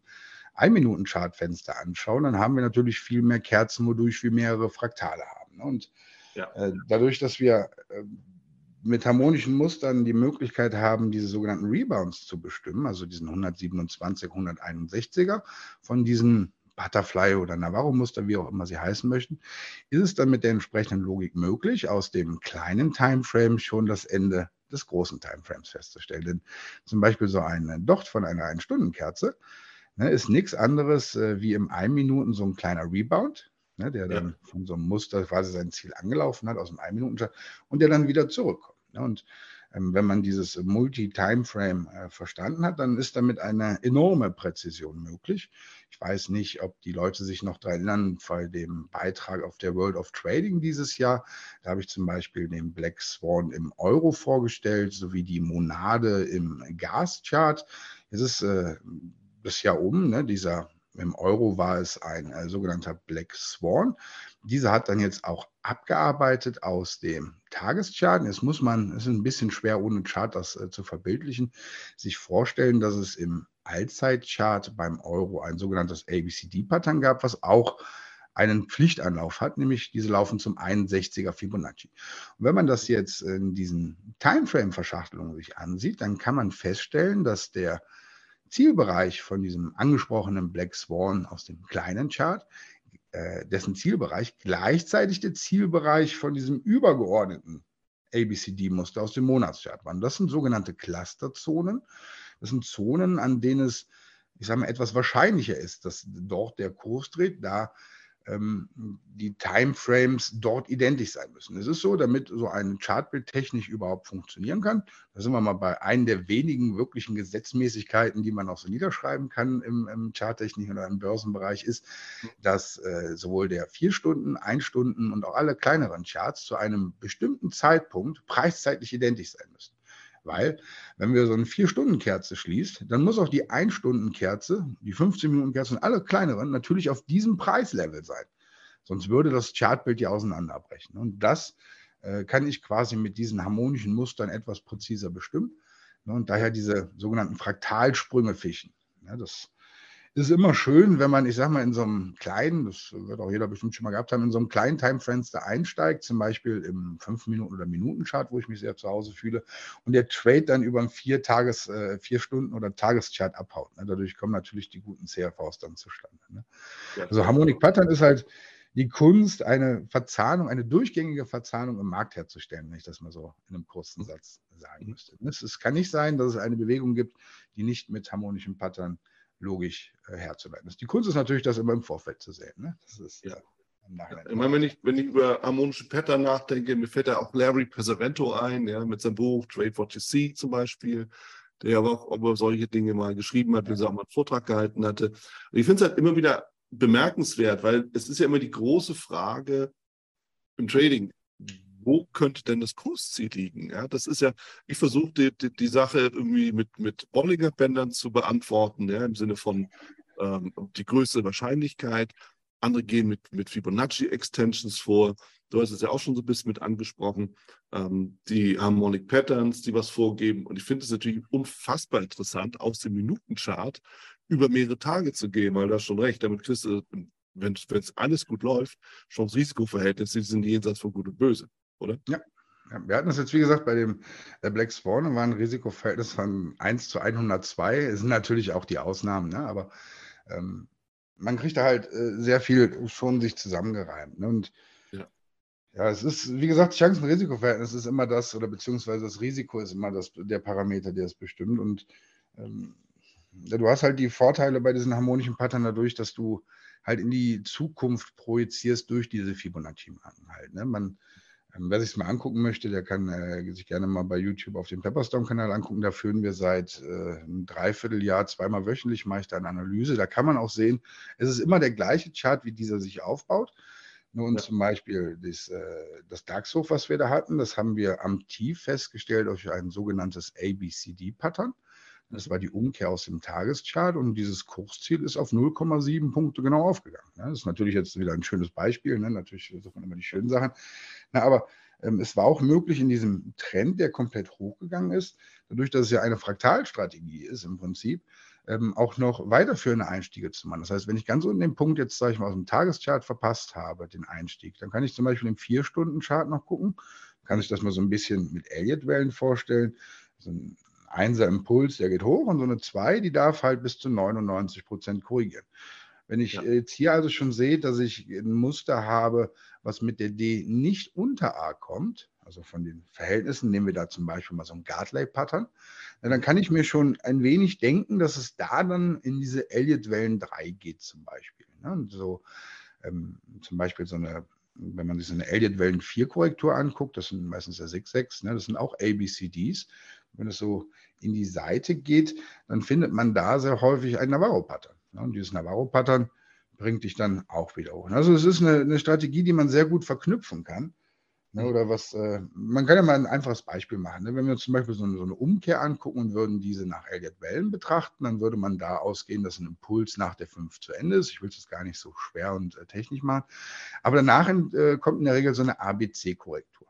Ein-Minuten-Chartfenster anschauen, dann haben wir natürlich viel mehr Kerzen, wodurch wir mehrere Fraktale haben. Ne? Und ja. Äh, dadurch, dass wir äh, mit harmonischen Mustern die Möglichkeit haben, diese sogenannten Rebounds zu bestimmen, also diesen 127, 161er von diesen Butterfly oder Navarro-Muster, wie auch immer sie heißen möchten, ist es dann mit der entsprechenden Logik möglich, aus dem kleinen Timeframe schon das Ende des großen Timeframes festzustellen. Denn zum Beispiel so ein Docht von einer Ein-Stunden-Kerze ne, ist nichts anderes äh, wie im 1 Minuten so ein kleiner Rebound, ne, der dann ja. von so einem Muster quasi sein Ziel angelaufen hat aus dem 1 Minuten und der dann wieder zurückkommt. Ne? Und wenn man dieses Multi-Timeframe äh, verstanden hat, dann ist damit eine enorme Präzision möglich. Ich weiß nicht, ob die Leute sich noch daran erinnern, bei dem Beitrag auf der World of Trading dieses Jahr. Da habe ich zum Beispiel den Black Swan im Euro vorgestellt, sowie die Monade im Gas-Chart. Es ist äh, das Jahr um, ne, dieser im Euro war es ein äh, sogenannter Black Swan. Dieser hat dann jetzt auch abgearbeitet aus dem Tageschart. Jetzt muss man, es ist ein bisschen schwer ohne Chart das äh, zu verbildlichen, sich vorstellen, dass es im Allzeitchart beim Euro ein sogenanntes ABCD-Pattern gab, was auch einen Pflichtanlauf hat, nämlich diese laufen zum 61er Fibonacci. Und wenn man das jetzt in diesen Timeframe-Verschachtelungen sich ansieht, dann kann man feststellen, dass der Zielbereich von diesem angesprochenen Black Swan aus dem kleinen Chart, äh, dessen Zielbereich gleichzeitig der Zielbereich von diesem übergeordneten ABCD-Muster aus dem Monatschart war. Das sind sogenannte Clusterzonen. Das sind Zonen, an denen es, ich sage mal, etwas wahrscheinlicher ist, dass dort der Kurs dreht, da ähm, die Timeframes dort identisch sein müssen. Es ist so, damit so ein Chartbild technisch überhaupt funktionieren kann, da sind wir mal bei einer der wenigen wirklichen Gesetzmäßigkeiten, die man auch so niederschreiben kann im, im Charttechnik oder im Börsenbereich, ist, dass äh, sowohl der vier Stunden, ein Stunden und auch alle kleineren Charts zu einem bestimmten Zeitpunkt preiszeitlich identisch sein müssen. Weil, wenn wir so eine Vier-Stunden-Kerze schließt, dann muss auch die Ein-Stunden-Kerze, die 15-Minuten-Kerze und alle kleineren natürlich auf diesem Preislevel sein. Sonst würde das Chartbild ja auseinanderbrechen. Und das äh, kann ich quasi mit diesen harmonischen Mustern etwas präziser bestimmen. Ne, und daher diese sogenannten Fraktalsprünge fischen. Ja, das ist immer schön, wenn man, ich sag mal, in so einem kleinen, das wird auch jeder bestimmt schon mal gehabt haben, in so einem kleinen Timefenster einsteigt, zum Beispiel im 5-Minuten- oder Minuten-Chart, wo ich mich sehr zu Hause fühle, und der Trade dann über einen vier Tages, äh, vier Stunden oder Tageschart abhaut. Ne? Dadurch kommen natürlich die guten CFVs dann zustande. Ne? Ja, also Harmonic Pattern ist halt die Kunst, eine Verzahnung, eine durchgängige Verzahnung im Markt herzustellen, wenn ich das mal so in einem kurzen Satz sagen müsste. Es kann nicht sein, dass es eine Bewegung gibt, die nicht mit harmonischem Pattern logisch äh, herzuleiten ist. Die Kunst ist natürlich, das immer im Vorfeld zu sehen. Ne? Das ist ja. Äh, ich meine, wenn ich, wenn ich über harmonische Pattern nachdenke, mir fällt da auch Larry Pesavento ein, ja, mit seinem Buch Trade What You See zum Beispiel, der aber auch über solche Dinge mal geschrieben hat, wie er auch mal einen Vortrag gehalten hatte. Und ich finde es halt immer wieder bemerkenswert, weil es ist ja immer die große Frage im Trading, wo könnte denn das Kursziel liegen? Ja, das ist ja, ich versuche die, die, die, Sache irgendwie mit, mit Bollinger-Bändern zu beantworten, ja, im Sinne von ähm, die größte Wahrscheinlichkeit. Andere gehen mit, mit Fibonacci-Extensions vor. Du hast es ja auch schon so ein bisschen mit angesprochen. Ähm, die Harmonic Patterns, die was vorgeben. Und ich finde es natürlich unfassbar interessant, aus dem Minutenchart über mehrere Tage zu gehen, weil du hast schon recht, damit kriegst du, wenn es alles gut läuft, Chance-Risiko-Verhältnisse, sind jenseits von Gut und Böse, oder? Ja. Wir hatten das jetzt, wie gesagt, bei dem Black Swan, war ein Risikoverhältnis von 1 zu 102. Es sind natürlich auch die Ausnahmen, ne? aber ähm, man kriegt da halt äh, sehr viel schon sich zusammengereimt. Ne? Und ja. ja, es ist, wie gesagt, Chancen-Risiko-Verhältnis ist immer das, oder beziehungsweise das Risiko ist immer das, der Parameter, der es bestimmt. Und ähm, du hast halt die Vorteile bei diesen harmonischen Pattern dadurch, dass du halt in die Zukunft projizierst durch diese Fibonacci-Marken halt. Ne? Man, wer sich mal angucken möchte, der kann äh, sich gerne mal bei YouTube auf dem Pepperstone-Kanal angucken. Da führen wir seit äh, einem Dreivierteljahr zweimal wöchentlich, mache ich da eine Analyse. Da kann man auch sehen, es ist immer der gleiche Chart, wie dieser sich aufbaut. Nun ja. zum Beispiel das, äh, das DAX-Hoch, was wir da hatten, das haben wir am Tief festgestellt durch ein sogenanntes ABCD-Pattern. Das war die Umkehr aus dem Tageschart und dieses Kursziel ist auf 0,7 Punkte genau aufgegangen. Das ist natürlich jetzt wieder ein schönes Beispiel. Ne? Natürlich sucht man immer die schönen Sachen. Aber ähm, es war auch möglich in diesem Trend, der komplett hochgegangen ist, dadurch, dass es ja eine Fraktalstrategie ist im Prinzip, ähm, auch noch weiterführende Einstiege zu machen. Das heißt, wenn ich ganz unten den Punkt jetzt, sage ich mal, aus dem Tageschart verpasst habe, den Einstieg, dann kann ich zum Beispiel im Vier-Stunden-Chart noch gucken, kann ich das mal so ein bisschen mit Elliott-Wellen vorstellen. So ein Einser Impuls, der geht hoch und so eine 2, die darf halt bis zu 99 Prozent korrigieren. Wenn ich ja. jetzt hier also schon sehe, dass ich ein Muster habe, was mit der D nicht unter A kommt, also von den Verhältnissen, nehmen wir da zum Beispiel mal so ein Gartley-Pattern, dann kann ich mir schon ein wenig denken, dass es da dann in diese Elliott-Wellen 3 geht zum Beispiel. Ne? So ähm, zum Beispiel so eine wenn man sich so eine Elliott-Wellen 4 Korrektur anguckt, das sind meistens ja 6-6, ne, das sind auch ABCDs. Wenn es so in die Seite geht, dann findet man da sehr häufig ein Navarro-Pattern. Und dieses Navarro-Pattern bringt dich dann auch wieder hoch. Also es ist eine, eine Strategie, die man sehr gut verknüpfen kann. Ne, oder was, äh, man kann ja mal ein einfaches Beispiel machen. Ne? Wenn wir uns zum Beispiel so eine, so eine, Umkehr angucken und würden diese nach Elliott Wellen betrachten, dann würde man da ausgehen, dass ein Impuls nach der 5 zu Ende ist. Ich will es jetzt gar nicht so schwer und äh, technisch machen. Aber danach äh, kommt in der Regel so eine ABC-Korrektur.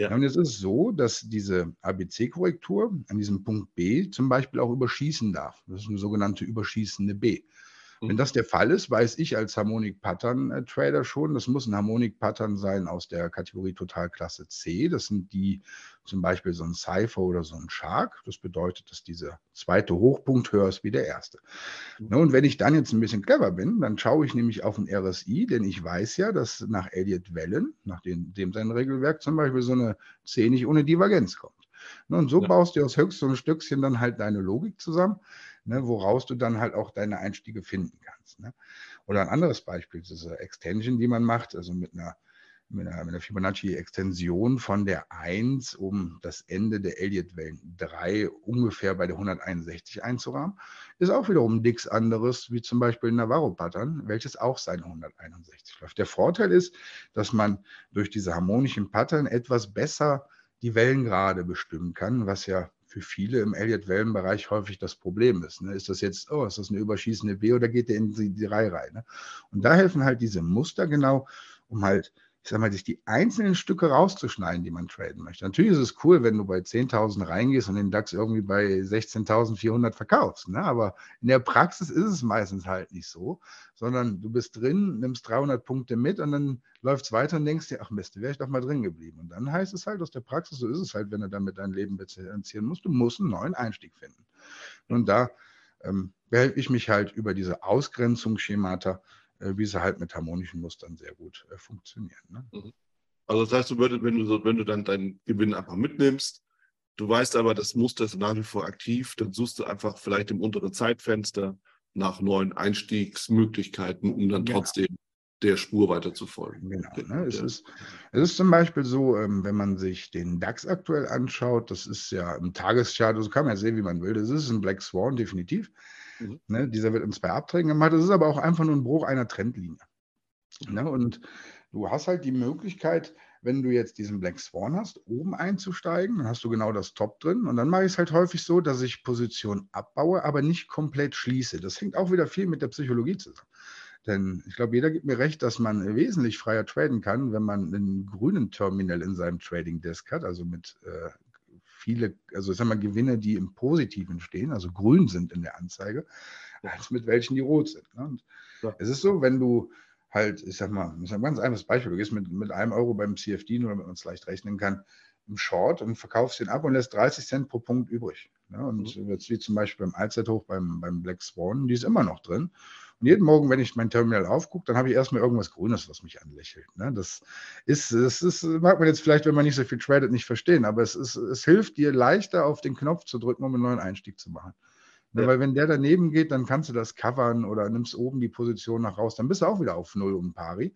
Ja. Und jetzt ist es so, dass diese ABC-Korrektur an diesem Punkt B zum Beispiel auch überschießen darf. Das ist eine sogenannte überschießende B. Wenn mhm. das der Fall ist, weiß ich als Harmonic Pattern äh, Trader schon, das muss ein Harmonic Pattern sein aus der Kategorie Totalklasse C. Das sind die zum Beispiel so ein Cypher oder so ein Shark. Das bedeutet, dass dieser zweite Hochpunkt höher ist wie der erste. Mhm. Und wenn ich dann jetzt ein bisschen clever bin, dann schaue ich nämlich auf ein RSI, denn ich weiß ja, dass nach Elliott Wellen, nach dem, dem sein Regelwerk zum Beispiel so eine C nicht ohne Divergenz kommt. Und so ja. baust du aus höchstem Stückchen dann halt deine Logik zusammen ne, woraus du dann halt auch deine Einstiege finden kannst. Ne? Oder ein anderes Beispiel, diese Extension, die man macht, also mit einer, mit einer, einer Fibonacci-Extension von der 1 um das Ende der Elliott-Wellen 3 ungefähr bei der 161 einzurahmen, ist auch wiederum nichts anderes wie zum Beispiel Navarro-Pattern, welches auch seine 161 läuft. Der Vorteil ist, dass man durch diese harmonischen Pattern etwas besser die Wellengrade bestimmen kann, was ja für viele im Elliott-Wellenbereich häufig das Problem ist. Ne? Ist das jetzt, oh, ist das eine überschießende B oder geht der in die, Reihe rein? Ne? Und da helfen halt diese Muster genau, um halt ich sag mal, sich die einzelnen Stücke rauszuschneiden, die man traden möchte. Natürlich ist es cool, wenn du bei 10.000 reingehst und den DAX irgendwie bei 16.400 verkaufst. Ne? Aber in der Praxis ist es meistens halt nicht so, sondern du bist drin, nimmst 300 Punkte mit und dann läuft es weiter und denkst dir, ach Mist, wäre ich doch mal drin geblieben. Und dann heißt es halt aus der Praxis, so ist es halt, wenn du damit dein Leben finanzieren musst, du musst einen neuen Einstieg finden. Und da ähm, behelfe ich mich halt über diese Ausgrenzungsschemata wie sie halt mit harmonischen Mustern sehr gut äh, funktionieren. Ne? Mhm. Also das heißt, du würdest, wenn du, wenn du dann deinen Gewinn einfach mitnimmst, du weißt aber, das Muster ist nach wie vor aktiv, dann suchst du einfach vielleicht im unteren Zeitfenster nach neuen Einstiegsmöglichkeiten, um dann genau. trotzdem der Spur weiter zu folgen. Genau. Ne? Es, ist, es ist zum Beispiel so, ähm, wenn man sich den DAX aktuell anschaut, das ist ja im Tageschart, also kann man ja sehen, wie man will, das ist ein Black Swan definitiv. Mhm. Ne, dieser wird in zwei Abträgen gemacht. Das ist aber auch einfach nur ein Bruch einer Trendlinie. Ne, und du hast halt die Möglichkeit, wenn du jetzt diesen Black Swan hast, oben einzusteigen, dann hast du genau das Top drin. Und dann mache ich es halt häufig so, dass ich Position abbaue, aber nicht komplett schließe. Das hängt auch wieder viel mit der Psychologie zusammen. Denn ich glaube, jeder gibt mir recht, dass man wesentlich freier traden kann, wenn man einen grünen Terminal in seinem Trading Desk hat, also mit äh, viele, also ich sag mal, Gewinne, die im Positiven stehen, also grün sind in der Anzeige, als mit welchen die rot sind. Ne? Ja. Es ist so, wenn du halt, ich sag mal, das ist ein ganz einfaches Beispiel, du gehst mit, mit einem Euro beim CFD, nur damit man es leicht rechnen kann, im Short und verkaufst den ab und lässt 30 Cent pro Punkt übrig. Ne? Und mhm. jetzt wie zum Beispiel beim Allzeithoch beim, beim Black Swan, die ist immer noch drin. Und jeden Morgen, wenn ich mein Terminal aufgucke, dann habe ich erstmal irgendwas Grünes, was mich anlächelt. Ne? Das ist, das ist, mag man jetzt vielleicht, wenn man nicht so viel tradet, nicht verstehen, aber es, ist, es hilft dir leichter auf den Knopf zu drücken, um einen neuen Einstieg zu machen. Ja. Weil wenn der daneben geht, dann kannst du das covern oder nimmst oben die Position nach raus, dann bist du auch wieder auf Null um Pari.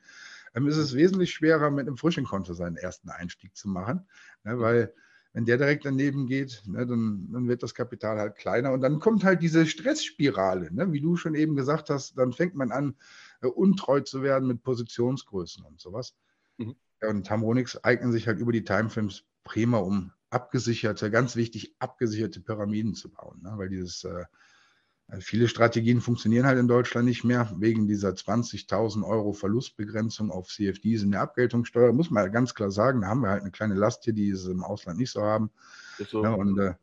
Dann ist es wesentlich schwerer, mit einem frischen Konto seinen ersten Einstieg zu machen, ne, weil wenn der direkt daneben geht, ne, dann, dann, wird das Kapital halt kleiner und dann kommt halt diese Stressspirale, ne, wie du schon eben gesagt hast, dann fängt man an, äh, untreu zu werden mit Positionsgrößen und sowas. Mhm. Ja, und Harmonix eignen sich halt über die Timeframes prima, um abgesicherte, ganz wichtig, abgesicherte Pyramiden zu bauen, ne, weil dieses äh, äh, viele Strategien funktionieren halt in Deutschland nicht mehr wegen dieser 20.000 Euro Verlustbegrenzung auf CFDs in der Abgeltungssteuer. Muss man ganz klar sagen, da haben wir halt eine kleine Last hier, die sie im Ausland nicht so haben. So. Ja, und äh,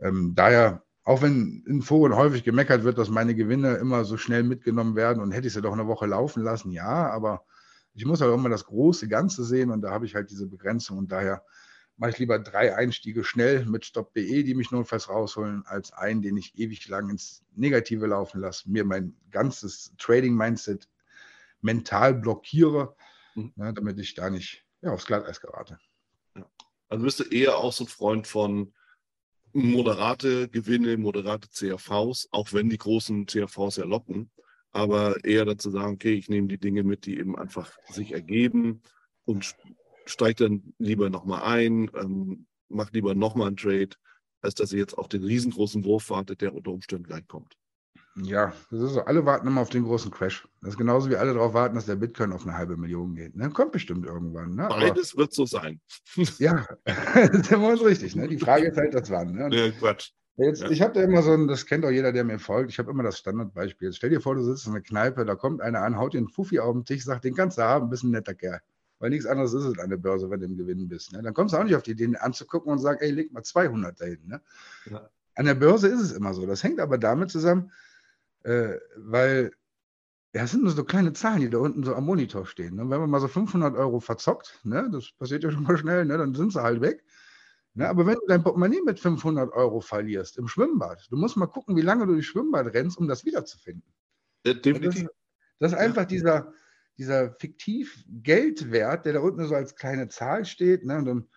ähm, daher, auch wenn in Foren häufig gemeckert wird, dass meine Gewinne immer so schnell mitgenommen werden und hätte ich sie doch eine Woche laufen lassen, ja, aber ich muss halt auch immer das große Ganze sehen und da habe ich halt diese Begrenzung und daher mache ich lieber drei Einstiege schnell mit Stop.de, die mich notfalls rausholen, als einen, den ich ewig lang ins Negative laufen lasse, mir mein ganzes Trading-Mindset mental blockiere, mhm. ne, damit ich da nicht ja, aufs Glatteis gerate. Ja. Also bist du eher auch so ein Freund von moderate Gewinne, moderate CRVs, auch wenn die großen CRVs ja locken, aber eher dazu sagen, okay, ich nehme die Dinge mit, die eben einfach sich ergeben und steigt dann lieber nochmal ein, ähm, macht lieber nochmal einen Trade, als dass ihr jetzt auf den riesengroßen Wurf wartet, der unter Umständen gleich kommt. Ja, das ist so. Alle warten immer auf den großen Crash. Das ist genauso wie alle darauf warten, dass der Bitcoin auf eine halbe Million geht. Ne? Kommt bestimmt irgendwann. Ne? Beides wird so sein. ja, das ist uns richtig. Ne? Die Frage ist halt, das wann. Ne? Ja, Quatsch. Jetzt, ja. Ich habe da immer so ein, das kennt auch jeder, der mir folgt, ich habe immer das Standardbeispiel. Stell dir vor, du sitzt in einer Kneipe, da kommt einer an, haut dir einen Fuffi auf den Tisch, sagt, den kannst du haben, bist ein netter Kerl weil nichts anderes ist es an der Börse, wenn du im Gewinn bist. Ne? Dann kommst du auch nicht auf die Idee anzugucken und sagst, ey, leg mal 200 dahin. Ne? Ja. An der Börse ist es immer so. Das hängt aber damit zusammen, äh, weil ja, es sind nur so kleine Zahlen, die da unten so am Monitor stehen. Ne? Wenn man mal so 500 Euro verzockt, ne? das passiert ja schon mal schnell, ne? dann sind sie halt weg. Ne? Aber wenn du dein Portemonnaie mit 500 Euro verlierst im Schwimmbad, du musst mal gucken, wie lange du durchs Schwimmbad rennst, um das wiederzufinden. Definitiv. Das, das, ist einfach ja. dieser, dieser fiktiv Geldwert, der da unten so als kleine Zahl steht. Ne? Und dann,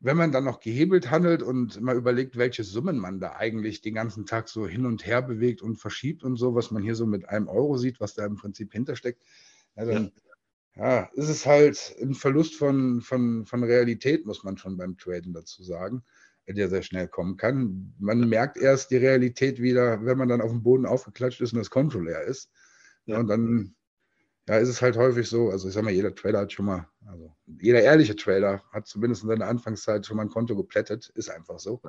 wenn man dann noch gehebelt handelt und mal überlegt, welche Summen man da eigentlich den ganzen Tag so hin und her bewegt und verschiebt und so, was man hier so mit einem Euro sieht, was da im Prinzip hintersteckt, ja, dann ja. ja ist es halt ein Verlust von, von, von Realität, muss man schon beim Traden dazu sagen, der sehr schnell kommen kann. Man merkt erst die Realität wieder, wenn man dann auf dem Boden aufgeklatscht ist und das Konto leer ist. Ja. Und dann ja, ist es halt häufig so, also ich sag mal, jeder Trader hat schon mal, also jeder ehrliche Trader hat zumindest in seiner Anfangszeit schon mal ein Konto geplättet, ist einfach so.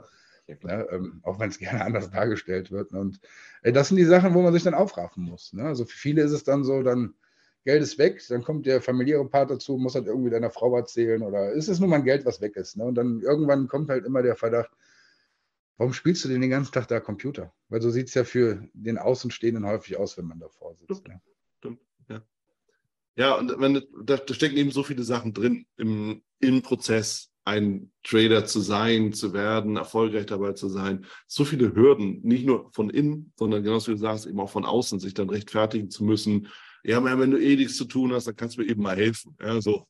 Ja, ne, ähm, auch wenn es gerne anders dargestellt wird. Ne, und äh, das sind die Sachen, wo man sich dann aufraffen muss. Ne? Also für viele ist es dann so, dann Geld ist weg, dann kommt der familiäre Part dazu, muss halt irgendwie deiner Frau erzählen oder ist es nur mal ein Geld, was weg ist. Ne? Und dann irgendwann kommt halt immer der Verdacht, warum spielst du denn den ganzen Tag da Computer? Weil so sieht es ja für den Außenstehenden häufig aus, wenn man davor sitzt. Ne? Ja, und wenn, da, da stecken eben so viele Sachen drin im, im Prozess, ein Trader zu sein, zu werden, erfolgreich dabei zu sein. So viele Hürden, nicht nur von innen, sondern genauso wie du sagst, eben auch von außen, sich dann rechtfertigen zu müssen. Ja, wenn du eh nichts zu tun hast, dann kannst du mir eben mal helfen. Ja, so.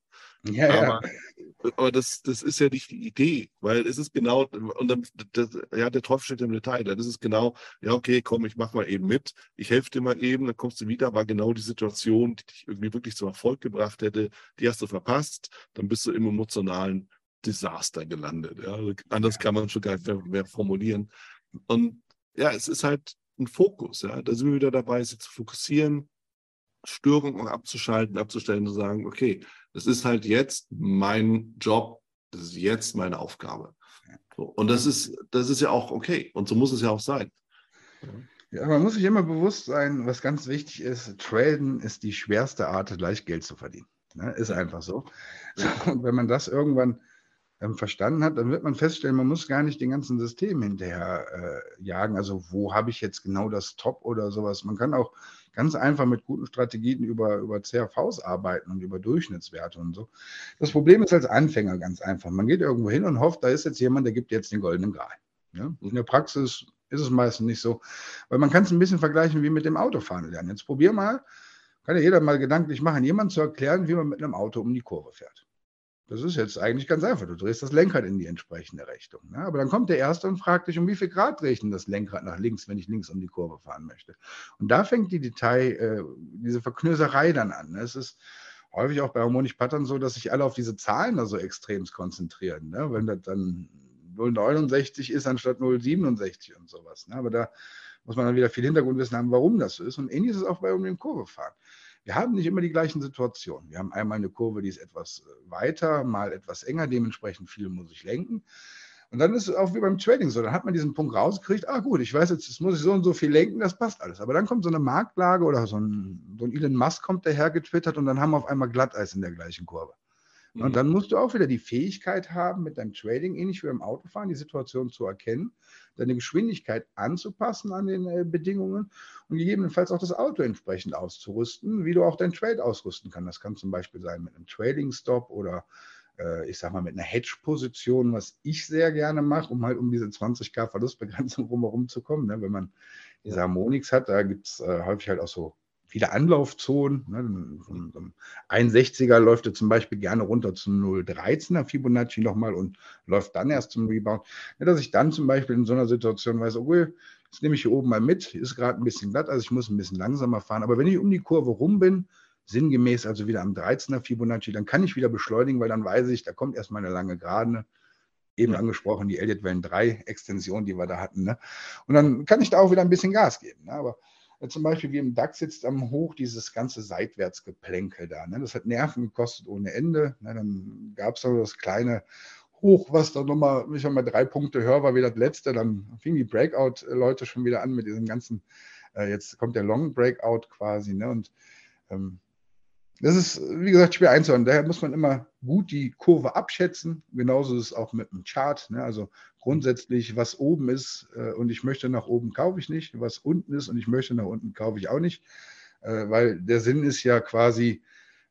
Ja, aber, ja. aber das, das ist ja nicht die Idee, weil es ist genau, und dann, das, ja, der Teufel steht im Detail. Das ist genau, ja, okay, komm, ich mach mal eben mit, ich helfe dir mal eben, dann kommst du wieder, war genau die Situation, die dich irgendwie wirklich zum Erfolg gebracht hätte, die hast du verpasst, dann bist du im emotionalen Desaster gelandet. Ja. Also anders kann man schon gar nicht mehr, mehr formulieren. Und ja, es ist halt ein Fokus. Ja? Da sind wir wieder dabei, sich zu fokussieren, Störungen abzuschalten, abzustellen zu sagen, okay, das ist halt jetzt mein Job, das ist jetzt meine Aufgabe. So, und das ist, das ist ja auch okay. Und so muss es ja auch sein. Ja, man muss sich immer bewusst sein, was ganz wichtig ist, Traden ist die schwerste Art, gleich Geld zu verdienen. Ne? Ist einfach so. Und wenn man das irgendwann ähm, verstanden hat, dann wird man feststellen, man muss gar nicht den ganzen System hinterher äh, jagen. Also wo habe ich jetzt genau das Top oder sowas. Man kann auch ganz einfach mit guten Strategien über, über CRVs arbeiten und über Durchschnittswerte und so. Das Problem ist als Anfänger ganz einfach. Man geht irgendwo hin und hofft, da ist jetzt jemand, der gibt jetzt den goldenen Gral. Ja? In der Praxis ist es meistens nicht so, weil man kann es ein bisschen vergleichen wie mit dem Autofahren lernen. Jetzt probier mal, kann ja jeder mal gedanklich machen, jemand zu erklären, wie man mit einem Auto um die Kurve fährt. Das ist jetzt eigentlich ganz einfach. Du drehst das Lenkrad in die entsprechende Richtung. Ne? Aber dann kommt der Erste und fragt dich, um wie viel Grad drehe ich denn das Lenkrad nach links, wenn ich links um die Kurve fahren möchte. Und da fängt die Detail, äh, diese Verknöserei dann an. Ne? Es ist häufig auch bei Harmonisch Pattern so, dass sich alle auf diese Zahlen da so extrem konzentrieren. Ne? Wenn das dann 0,69 ist anstatt 0,67 und sowas. Ne? Aber da muss man dann wieder viel Hintergrundwissen haben, warum das so ist. Und ähnlich ist es auch bei um den Kurvefahren. Wir haben nicht immer die gleichen Situationen. Wir haben einmal eine Kurve, die ist etwas äh, weiter, mal etwas enger, dementsprechend viel muss ich lenken. Und dann ist es auch wie beim Trading so, dann hat man diesen Punkt rausgekriegt, ah gut, ich weiß jetzt, jetzt muss ich so und so viel lenken, das passt alles. Aber dann kommt so eine Marktlage oder so ein, so ein Elon Musk kommt daher getwittert und dann haben wir auf einmal Glatteis in der gleichen Kurve. Und mhm. dann musst du auch wieder die Fähigkeit haben, mit deinem Trading, ähnlich wie beim Autofahren, die Situation zu erkennen, deine Geschwindigkeit anzupassen an den äh, Bedingungen und gegebenenfalls auch das Auto entsprechend auszurüsten, wie du auch dein Trade ausrüsten kannst. Das kann zum Beispiel sein mit einem Trading-Stop oder äh, ich sag mal mit einer Hedge-Position, was ich sehr gerne mache, um halt um diese 20k Verlustbegrenzung rumherum zu kommen. Ne? Wenn man diese Harmonix hat, da gibt es äh, häufig halt auch so viele Anlaufzonen. Ne? So ein 61er läuft zum Beispiel gerne runter zu 0,13er Fibonacci nochmal und läuft dann erst zum Rebound. Ja, dass ich dann zum Beispiel in so einer Situation weiß, okay, jetzt nehme ich hier oben mal mit, ist gerade ein bisschen glatt, also ich muss ein bisschen langsamer fahren. Aber wenn ich um die Kurve rum bin, sinngemäß also wieder am 13er Fibonacci, dann kann ich wieder beschleunigen, weil dann weiß ich, da kommt erstmal eine lange Gerade. Eben ja. angesprochen, die Elliott-Wellen 3 Extension, die wir da hatten. Ne? Und dann kann ich da auch wieder ein bisschen Gas geben. Ne? Aber zum Beispiel wie im DAX sitzt am Hoch dieses ganze Seitwärtsgeplänkel da. Ne? Das hat Nerven gekostet ohne Ende. Ne? Dann gab es so das kleine Hoch, was dann nochmal, ich mal drei Punkte höher war wie das letzte. Dann fingen die Breakout-Leute schon wieder an mit diesem ganzen, äh, jetzt kommt der Long Breakout quasi. Ne? Und ähm, das ist, wie gesagt, schwer einzuordnen. Daher muss man immer gut die Kurve abschätzen. Genauso ist es auch mit dem Chart. Ne? Also grundsätzlich, was oben ist äh, und ich möchte nach oben, kaufe ich nicht. Was unten ist und ich möchte nach unten, kaufe ich auch nicht. Äh, weil der Sinn ist ja quasi,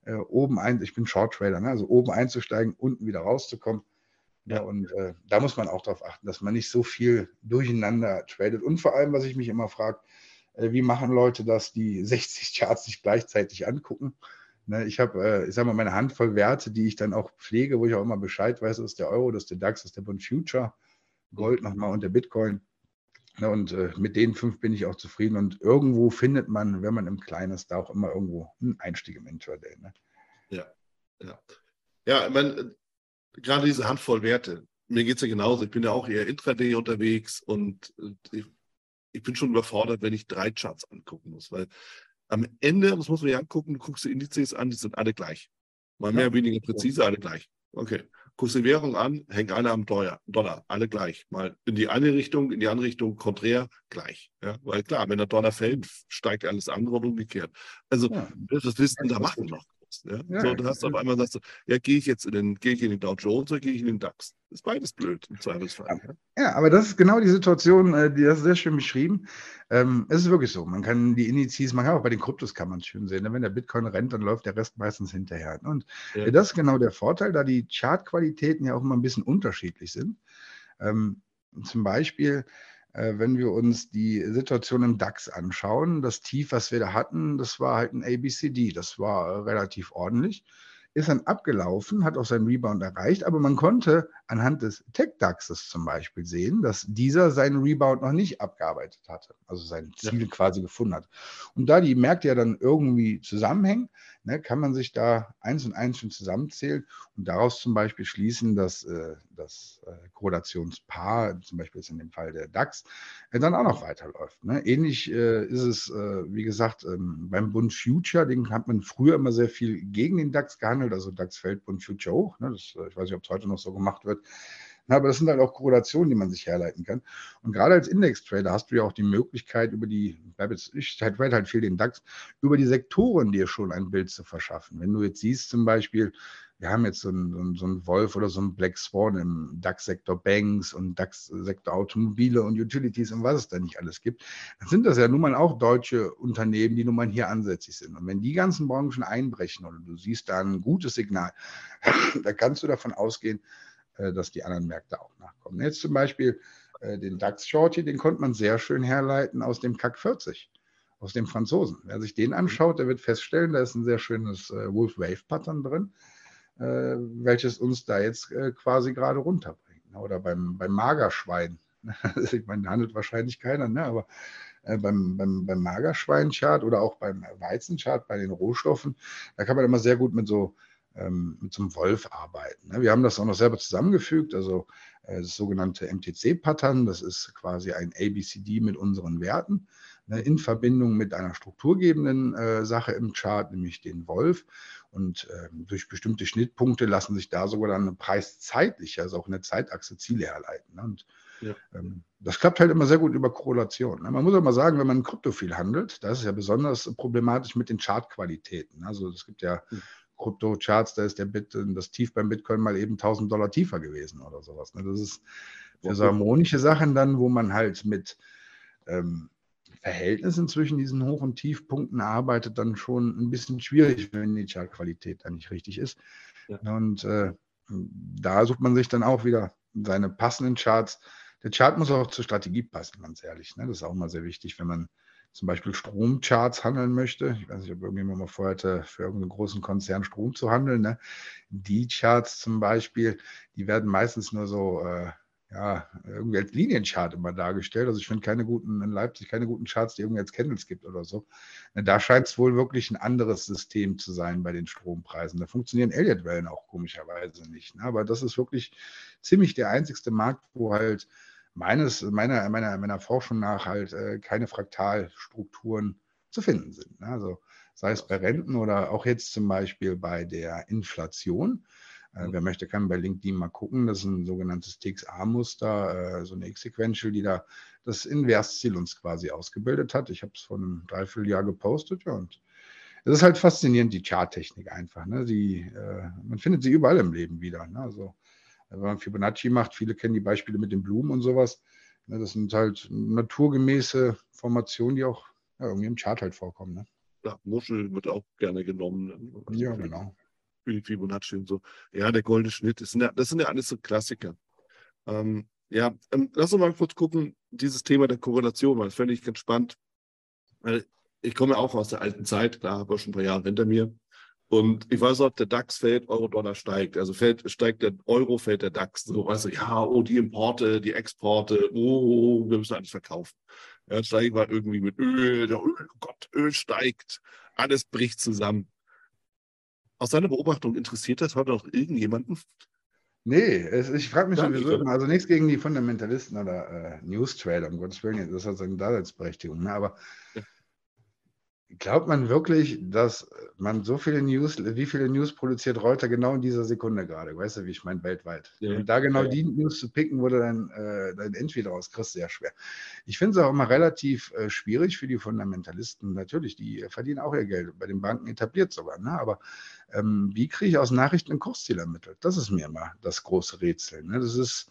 äh, oben ein, ich bin Short Trader, ne? also oben einzusteigen, unten wieder rauszukommen. Ja, und äh, da muss man auch darauf achten, dass man nicht so viel durcheinander tradet. Und vor allem, was ich mich immer frage, äh, wie machen Leute das, die 60 Charts sich gleichzeitig angucken? Ne, ich habe, äh, ich sage mal, meine Handvoll Werte, die ich dann auch pflege, wo ich auch immer Bescheid weiß, das ist der Euro, das ist der DAX, das ist der Bund Future, Gold nochmal und der Bitcoin. Ne, und äh, mit den fünf bin ich auch zufrieden. Und irgendwo findet man, wenn man im Kleinen ist, da auch immer irgendwo einen Einstieg im Intraday. Ne? Ja, ja. Ja, ich meine, gerade diese Handvoll Werte, mir geht es ja genauso. Ich bin ja auch eher Intraday unterwegs und äh, ich, ich bin schon überfordert, wenn ich drei Charts angucken muss, weil am Ende, das muss man ja angucken, du guckst die Indizes an, die sind alle gleich. Mal mehr, ja. weniger präzise, alle gleich. Okay. Guckst die Währung an, hängt alle am Dollar, Dollar, alle gleich. Mal in die eine Richtung, in die andere Richtung, konträr, gleich. Ja, weil klar, wenn der Dollar fällt, steigt alles andere und umgekehrt. Also, ja. was willst du da machen noch? Ja? Ja, so, du hast auf einmal sagst du, ja, gehe ich jetzt in den, gehe ich in den Dow Jones oder gehe ich in den DAX? Das ist beides blöd im Zweifelsfall. Ja. ja, aber das ist genau die Situation, äh, die hast du sehr schön beschrieben. Ähm, es ist wirklich so. Man kann die Indizes, man kann auch bei den Kryptos kann man es schön sehen. Ne? Wenn der Bitcoin rennt, dann läuft der Rest meistens hinterher. Und ja. das ist genau der Vorteil, da die Chartqualitäten ja auch immer ein bisschen unterschiedlich sind. Ähm, zum Beispiel äh, wenn wir uns die Situation im DAX anschauen, das Tief, was wir da hatten, das war halt ein ABCD, das war relativ ordentlich, ist dann abgelaufen, hat auch seinen Rebound erreicht, aber man konnte anhand des Tech-DAXes zum Beispiel sehen, dass dieser seinen Rebound noch nicht abgearbeitet hatte, also sein Ziel ja. quasi gefunden hat. Und da die Märkte ja dann irgendwie zusammenhängen, ne, kann man sich da eins und eins schon zusammenzählen und daraus zum Beispiel schließen, dass äh, das äh, Korrelationspaar, zum Beispiel jetzt in dem Fall der DAX, äh, dann auch noch weiterläuft. Ne? Ähnlich äh, ist es, äh, wie gesagt, ähm, beim Bund Future, den hat man früher immer sehr viel gegen den DAX gehandelt, also DAX fällt Bund Future hoch. Ne? Das, äh, ich weiß nicht, ob es heute noch so gemacht wird. Aber das sind halt auch Korrelationen, die man sich herleiten kann. Und gerade als Index-Trader hast du ja auch die Möglichkeit, über die, ich halt halt viel den DAX, über die Sektoren dir schon ein Bild zu verschaffen. Wenn du jetzt siehst, zum Beispiel, wir haben jetzt so einen, so einen Wolf oder so einen Black Swan im DAX-Sektor Banks und DAX-Sektor Automobile und Utilities und was es da nicht alles gibt, dann sind das ja nun mal auch deutsche Unternehmen, die nun mal hier ansässig sind. Und wenn die ganzen Branchen einbrechen oder du siehst da ein gutes Signal, da kannst du davon ausgehen, dass die anderen Märkte auch nachkommen. Jetzt zum Beispiel äh, den DAX Shorty, den konnte man sehr schön herleiten aus dem CAC 40, aus dem Franzosen. Wer sich den anschaut, der wird feststellen, da ist ein sehr schönes äh, Wolf Wave Pattern drin, welches uns da jetzt quasi gerade runterbringt. Oder beim, beim Magerschwein. ich meine, handelt wahrscheinlich keiner, ne? aber beim, beim, beim Magerschwein-Chart oder auch beim Weizenchart bei den Rohstoffen, da kann man immer sehr gut mit so ähm, mit so einem Wolf arbeiten. Ne? Wir haben das auch noch selber zusammengefügt, also äh, das sogenannte MTC-Pattern, das ist quasi ein ABCD mit unseren Werten ne, in Verbindung mit einer strukturgebenden äh, Sache im Chart, nämlich den Wolf. Und ähm, durch bestimmte Schnittpunkte lassen sich da sogar dann eine preiszeitliche, also auch eine Zeitachse Ziele herleiten. Ne? Und ja. ähm, das klappt halt immer sehr gut über Korrelation. Ne? Man muss auch mal sagen, wenn man Krypto viel handelt, das ist ja besonders problematisch mit den Chartqualitäten. Also es gibt ja mhm. Krypto-Charts, da ist der Bit, das Tief beim Bitcoin mal eben 1000 Dollar tiefer gewesen oder sowas. Ne? Das ist für so harmonische Sachen dann, wo man halt mit ähm, Verhältnissen zwischen diesen Hoch- und Tiefpunkten arbeitet, dann schon ein bisschen schwierig, wenn die Chartqualität dann nicht richtig ist. Ja. Und äh, da sucht man sich dann auch wieder seine passenden Charts. Der Chart muss auch zur Strategie passen, ganz ehrlich. Ne? Das ist auch mal sehr wichtig, wenn man zum Beispiel Stromcharts handeln möchte, ich weiß nicht, ob irgendjemand mal vorhatte, für irgendeinen großen Konzern Strom zu handeln, ne? die Charts zum Beispiel, die werden meistens nur so, äh, ja, irgendwie als Linienchart immer dargestellt. Also ich finde keine guten, in Leipzig keine guten Charts, die irgendwie als Candles gibt oder so. Ne, da scheint es wohl wirklich ein anderes System zu sein bei den Strompreisen. Da funktionieren Elliott-Wellen auch komischerweise nicht. Ne? Aber das ist wirklich ziemlich der einzigste Markt, wo halt meines, meiner, meiner, meiner Forschung nach halt äh, keine Fraktalstrukturen zu finden sind. Ne? Also sei es bei Renten oder auch jetzt zum Beispiel bei der Inflation. Äh, wer möchte, kann bei LinkedIn mal gucken. Das ist ein sogenanntes TXA-Muster, äh, so eine X-Sequential, die da das Inversziel uns quasi ausgebildet hat. Ich habe es vor einem Dreivierteljahr gepostet, ja, und es ist halt faszinierend, die Charttechnik einfach. Ne? Die, äh, man findet sie überall im Leben wieder. Ne? Also wenn man Fibonacci macht, viele kennen die Beispiele mit den Blumen und sowas. Ne, das sind halt naturgemäße Formationen, die auch ja, irgendwie im Chart halt vorkommen. Ne? Ja, Muschel wird auch gerne genommen. Also ja, genau. Wie Fibonacci und so. Ja, der goldene Schnitt, das sind ja, das sind ja alles so Klassiker. Ähm, ja, ähm, lass uns mal kurz gucken, dieses Thema der Korrelation, weil das fände ich ganz spannend. Weil ich komme ja auch aus der alten Zeit, klar, habe schon ein paar Jahre hinter mir. Und ich weiß auch, der DAX fällt, Euro-Dollar steigt. Also fällt, steigt der Euro, fällt der DAX. So, weißt du, ja, oh, die Importe, die Exporte, oh, wir müssen alles verkaufen. Ja, jetzt steige ich mal irgendwie mit Öl, der Öl, oh Gott, Öl steigt, alles bricht zusammen. Aus deiner Beobachtung interessiert das heute noch irgendjemanden? Nee, es, ich frage mich sowieso immer, also nichts gegen die Fundamentalisten oder äh, News-Trader, um Gottes Willen, das hat seine Daseinsberechtigung, ne? aber ja. Glaubt man wirklich, dass man so viele News, wie viele News produziert Reuter genau in dieser Sekunde gerade? Weißt du, wie ich meine, weltweit? Ja. Und da genau ja. die News zu picken, wo du dann äh, dein Entry draus kriegst, sehr schwer. Ich finde es auch immer relativ äh, schwierig für die Fundamentalisten. Natürlich, die verdienen auch ihr Geld, bei den Banken etabliert sogar. Ne? Aber ähm, wie kriege ich aus Nachrichten ein Kursziel ermittelt? Das ist mir immer das große Rätsel. Ne? Das ist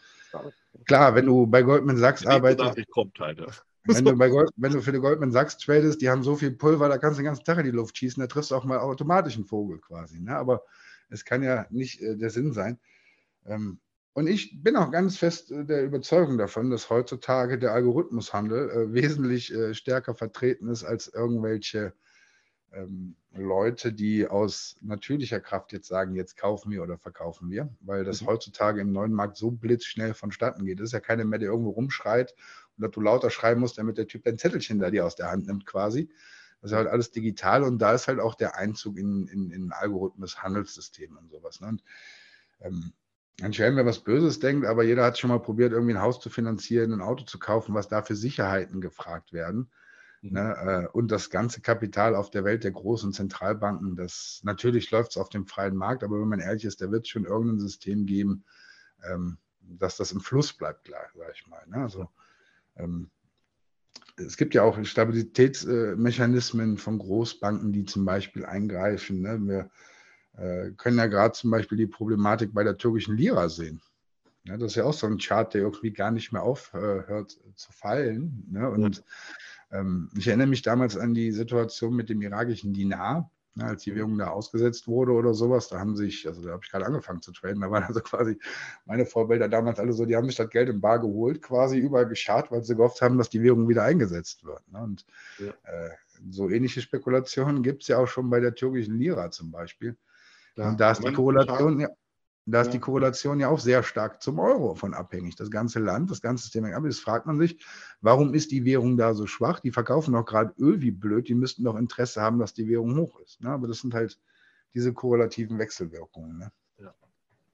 klar, wenn du bei Goldman Sachs arbeitest. Kommt halt. Wenn du, bei Gold, wenn du für die Goldman Sachs tradest, die haben so viel Pulver, da kannst du den ganzen Tag in die Luft schießen, da triffst du auch mal automatisch einen Vogel quasi. Ne? Aber es kann ja nicht äh, der Sinn sein. Ähm, und ich bin auch ganz fest äh, der Überzeugung davon, dass heutzutage der Algorithmushandel äh, wesentlich äh, stärker vertreten ist als irgendwelche ähm, Leute, die aus natürlicher Kraft jetzt sagen, jetzt kaufen wir oder verkaufen wir, weil das mhm. heutzutage im neuen Markt so blitzschnell vonstatten geht. Es ist ja keiner mehr, der irgendwo rumschreit dass du lauter schreiben musst, damit der Typ dein Zettelchen da dir aus der Hand nimmt quasi. Das ist halt alles digital und da ist halt auch der Einzug in, in, in Algorithmus, Handelssystem und sowas. Ne? Und, ähm, ein Schelm, wer was Böses denkt, aber jeder hat schon mal probiert, irgendwie ein Haus zu finanzieren, ein Auto zu kaufen, was da für Sicherheiten gefragt werden. Mhm. Ne, äh, und das ganze Kapital auf der Welt der großen Zentralbanken, das natürlich läuft es auf dem freien Markt, aber wenn man ehrlich ist, da wird es schon irgendein System geben, ähm, dass das im Fluss bleibt, sage ich mal. Ne? Also, ähm, es gibt ja auch Stabilitätsmechanismen von Großbanken, die zum Beispiel eingreifen. Ne? Wir äh, können ja gerade zum Beispiel die Problematik bei der türkischen Lira sehen. Ja, das ist ja auch so ein Chart, der irgendwie gar nicht mehr aufhört zu fallen. Ne? Und ja. ähm, ich erinnere mich damals an die Situation mit dem irakischen Dinar, ne, als die Währung da ausgesetzt wurde oder sowas. Da haben sich, also da habe ich gerade angefangen zu traden, da waren also quasi meine Vorbilder damals alle so, die haben sich das Geld im Bar geholt, quasi überall geschart, weil sie gehofft haben, dass die Währung wieder eingesetzt wird. Ne? Und ja. äh, so ähnliche Spekulationen gibt es ja auch schon bei der türkischen Lira zum Beispiel. Ja, und da ist die Korrelation, ja, da ist ja. die Korrelation ja auch sehr stark zum Euro von abhängig. Das ganze Land, das ganze System ab. Jetzt fragt man sich, warum ist die Währung da so schwach? Die verkaufen doch gerade Öl wie blöd. Die müssten doch Interesse haben, dass die Währung hoch ist. Ne? Aber das sind halt diese korrelativen Wechselwirkungen. Ne?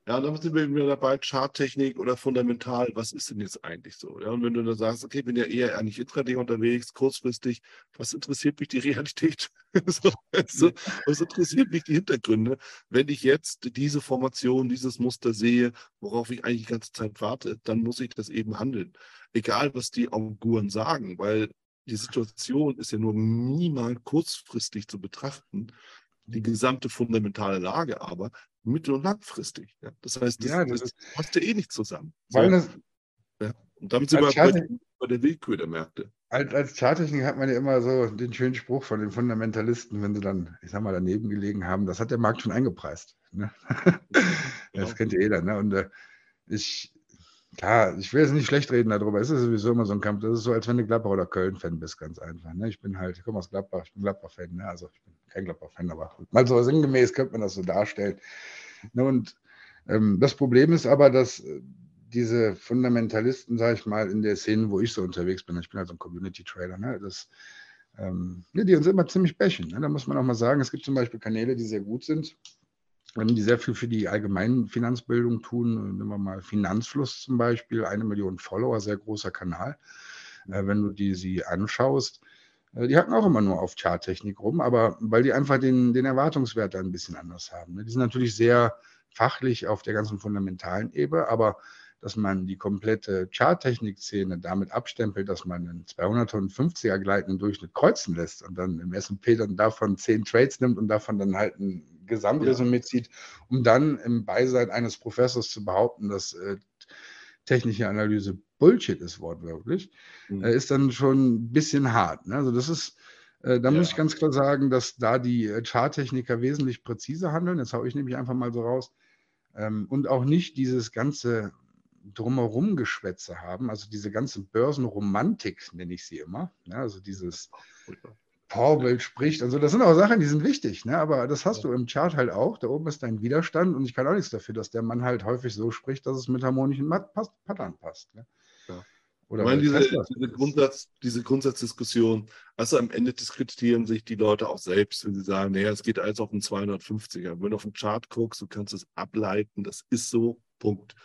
Ja, dann sind wir wieder dabei, Charttechnik oder fundamental, was ist denn jetzt eigentlich so? Ja, und wenn du dann sagst, okay, ich bin ja eher eigentlich intraday unterwegs, kurzfristig, was interessiert mich die Realität? so, also, was interessiert mich die Hintergründe, wenn ich jetzt diese Formation, dieses Muster sehe, worauf ich eigentlich die ganze Zeit warte, dann muss ich das eben handeln. Egal, was die Auguren sagen, weil die Situation ist ja nur minimal kurzfristig zu betrachten die gesamte fundamentale Lage aber mittel- und langfristig. Ja. Das heißt, das, ja, das, das passt ja eh nicht zusammen. Weil so. das, ja. Und damit sind wir bei, bei der Willkür der Märkte. Als, als Charttechnik hat man ja immer so den schönen Spruch von den Fundamentalisten, wenn sie dann, ich sag mal, daneben gelegen haben, das hat der Markt schon eingepreist. Ne? das genau. kennt jeder. Ne? Und äh, ich, klar, ich will jetzt nicht schlecht reden darüber. Es ist sowieso immer so ein Kampf. Das ist so, als wenn du Gladbach oder Köln-Fan bist, ganz einfach. Ne? Ich bin halt, ich komme aus Gladbach, ich bin Gladbach-Fan. Ne? Also ich bin kein Gladbach-Fan, aber mal so sinngemäß könnte man das so darstellen. Ne? Und ähm, das Problem ist aber, dass äh, diese Fundamentalisten, sage ich mal, in der Szene, wo ich so unterwegs bin, ich bin halt so ein Community-Trader, ne? das, ähm, die uns immer ziemlich bächen. Ne? Da muss man auch mal sagen, es gibt zum Beispiel Kanäle, die sehr gut sind die sehr viel für die allgemeine Finanzbildung tun. Nehmen wir mal Finanzfluss zum Beispiel, eine Million Follower, sehr großer Kanal. Äh, wenn du die sie anschaust, äh, die hacken auch immer nur auf Charttechnik rum, aber weil die einfach den, den Erwartungswert ein bisschen anders haben. Ne? Die sind natürlich sehr fachlich auf der ganzen fundamentalen Ebene, aber dass man die komplette Charttechnik-Szene damit abstempelt, dass man einen 200 und 50er gleitenden Durchschnitt kreuzen lässt und dann im S&P dann davon 10 Trades nimmt und davon dann halt ein Gesamtresümee zieht, um dann im Beisein eines Professors zu behaupten, dass äh, technische Analyse Bullshit ist, wortwörtlich, mhm. äh, ist dann schon ein bisschen hart. Ne? Also das ist, äh, da ja. muss ich ganz klar sagen, dass da die äh, Charttechniker wesentlich präziser handeln. Das haue ich nämlich einfach mal so raus. Ähm, und auch nicht dieses ganze drumherum Geschwätze haben, also diese ganze Börsenromantik, nenne ich sie immer. Ne? Also dieses Vorbild spricht. Also das sind auch Sachen, die sind wichtig, ne? aber das hast du im Chart halt auch. Da oben ist dein Widerstand und ich kann auch nichts dafür, dass der Mann halt häufig so spricht, dass es mit harmonischen Pattern passt. Ne? Ja. Oder ich meine, diese, diese, Grundsatz, diese Grundsatzdiskussion, also am Ende diskutieren sich die Leute auch selbst, wenn sie sagen, naja, es geht alles auf einen 250er. Wenn du auf den Chart guckst, du kannst es ableiten, das ist so, Punkt.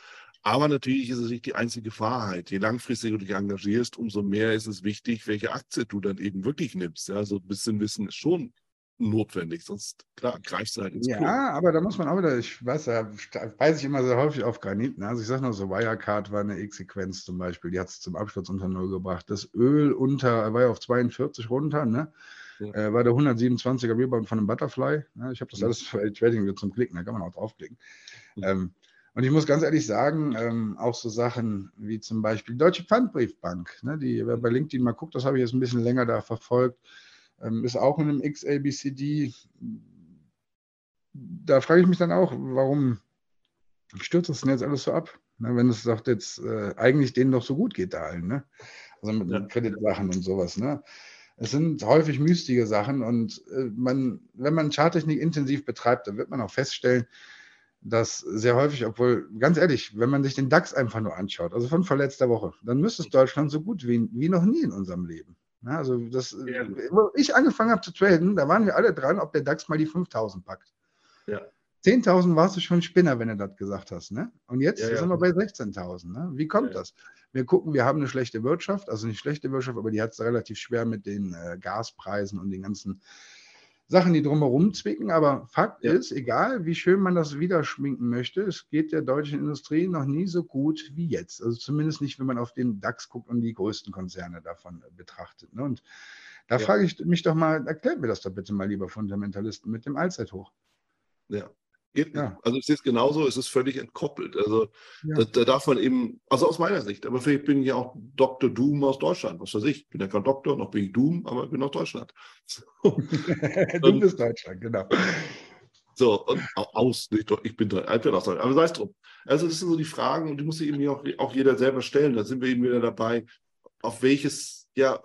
Aber natürlich ist es nicht die einzige Wahrheit. Je langfristiger du dich engagierst, umso mehr ist es wichtig, welche Aktie du dann eben wirklich nimmst. Ja, so ein bisschen Wissen ist schon notwendig, sonst klar, greifst du halt ins Ja, Klo. aber da muss man auch wieder, ich weiß, da beiße ich immer sehr häufig auf Granit. Ne? Also ich sage nur so, Wirecard war eine X-Sequenz zum Beispiel, die hat es zum Absturz unter Null gebracht. Das Öl unter, war ja auf 42 runter, ne? Ja. Äh, war der 127er Rebound von einem Butterfly. Ne? Ich habe das alles für Trading zum Klicken, da kann man auch draufklicken. Ja. Ähm, und ich muss ganz ehrlich sagen, ähm, auch so Sachen wie zum Beispiel Deutsche Pfandbriefbank, ne, die, wer bei LinkedIn mal guckt, das habe ich jetzt ein bisschen länger da verfolgt, ähm, ist auch in einem XABCD. Da frage ich mich dann auch, warum stürzt das denn jetzt alles so ab? Ne, wenn es doch jetzt äh, eigentlich denen doch so gut geht da allen, ne? Also mit ja. Kreditsachen und sowas, ne? Es sind häufig mystige Sachen und äh, man, wenn man Charttechnik intensiv betreibt, dann wird man auch feststellen, dass sehr häufig, obwohl, ganz ehrlich, wenn man sich den DAX einfach nur anschaut, also von vorletzter Woche, dann müsste es Deutschland so gut wie, wie noch nie in unserem Leben. Also das, ja. wo ich angefangen habe zu traden, da waren wir alle dran, ob der DAX mal die 5000 packt. Ja. 10.000 warst du schon Spinner, wenn du das gesagt hast. Ne? Und jetzt ja, ja. sind wir bei 16.000. Ne? Wie kommt ja, das? Wir gucken, wir haben eine schlechte Wirtschaft, also nicht schlechte Wirtschaft, aber die hat es relativ schwer mit den äh, Gaspreisen und den ganzen Sachen, die drumherum zwicken. Aber Fakt ist, egal wie schön man das wieder schminken möchte, es geht der deutschen Industrie noch nie so gut wie jetzt. Also zumindest nicht, wenn man auf den DAX guckt und die größten Konzerne davon äh, betrachtet. Ne? Und da frage ich mich doch mal, erklärt mir das doch bitte mal, lieber Fundamentalisten, mit dem Allzeithoch. Ja, Geht ja. Also ich sehe es genauso, es ist völlig entkoppelt. Also ja. da, da, darf man eben, also aus meiner Sicht, aber vielleicht bin ich ja auch Dr. Doom aus Deutschland, was weiß ich. Ich bin ja kein Doktor, noch bin ich Doom, aber ich bin aus Deutschland. du bist Deutschland, genau. So, und aus, nicht, ich bin, ich bin aus Deutschland, aber sei es drum. Also das sind so die Fragen und die muss sich eben auch, auch jeder selber stellen. Da sind wir eben wieder dabei, auf welches ja,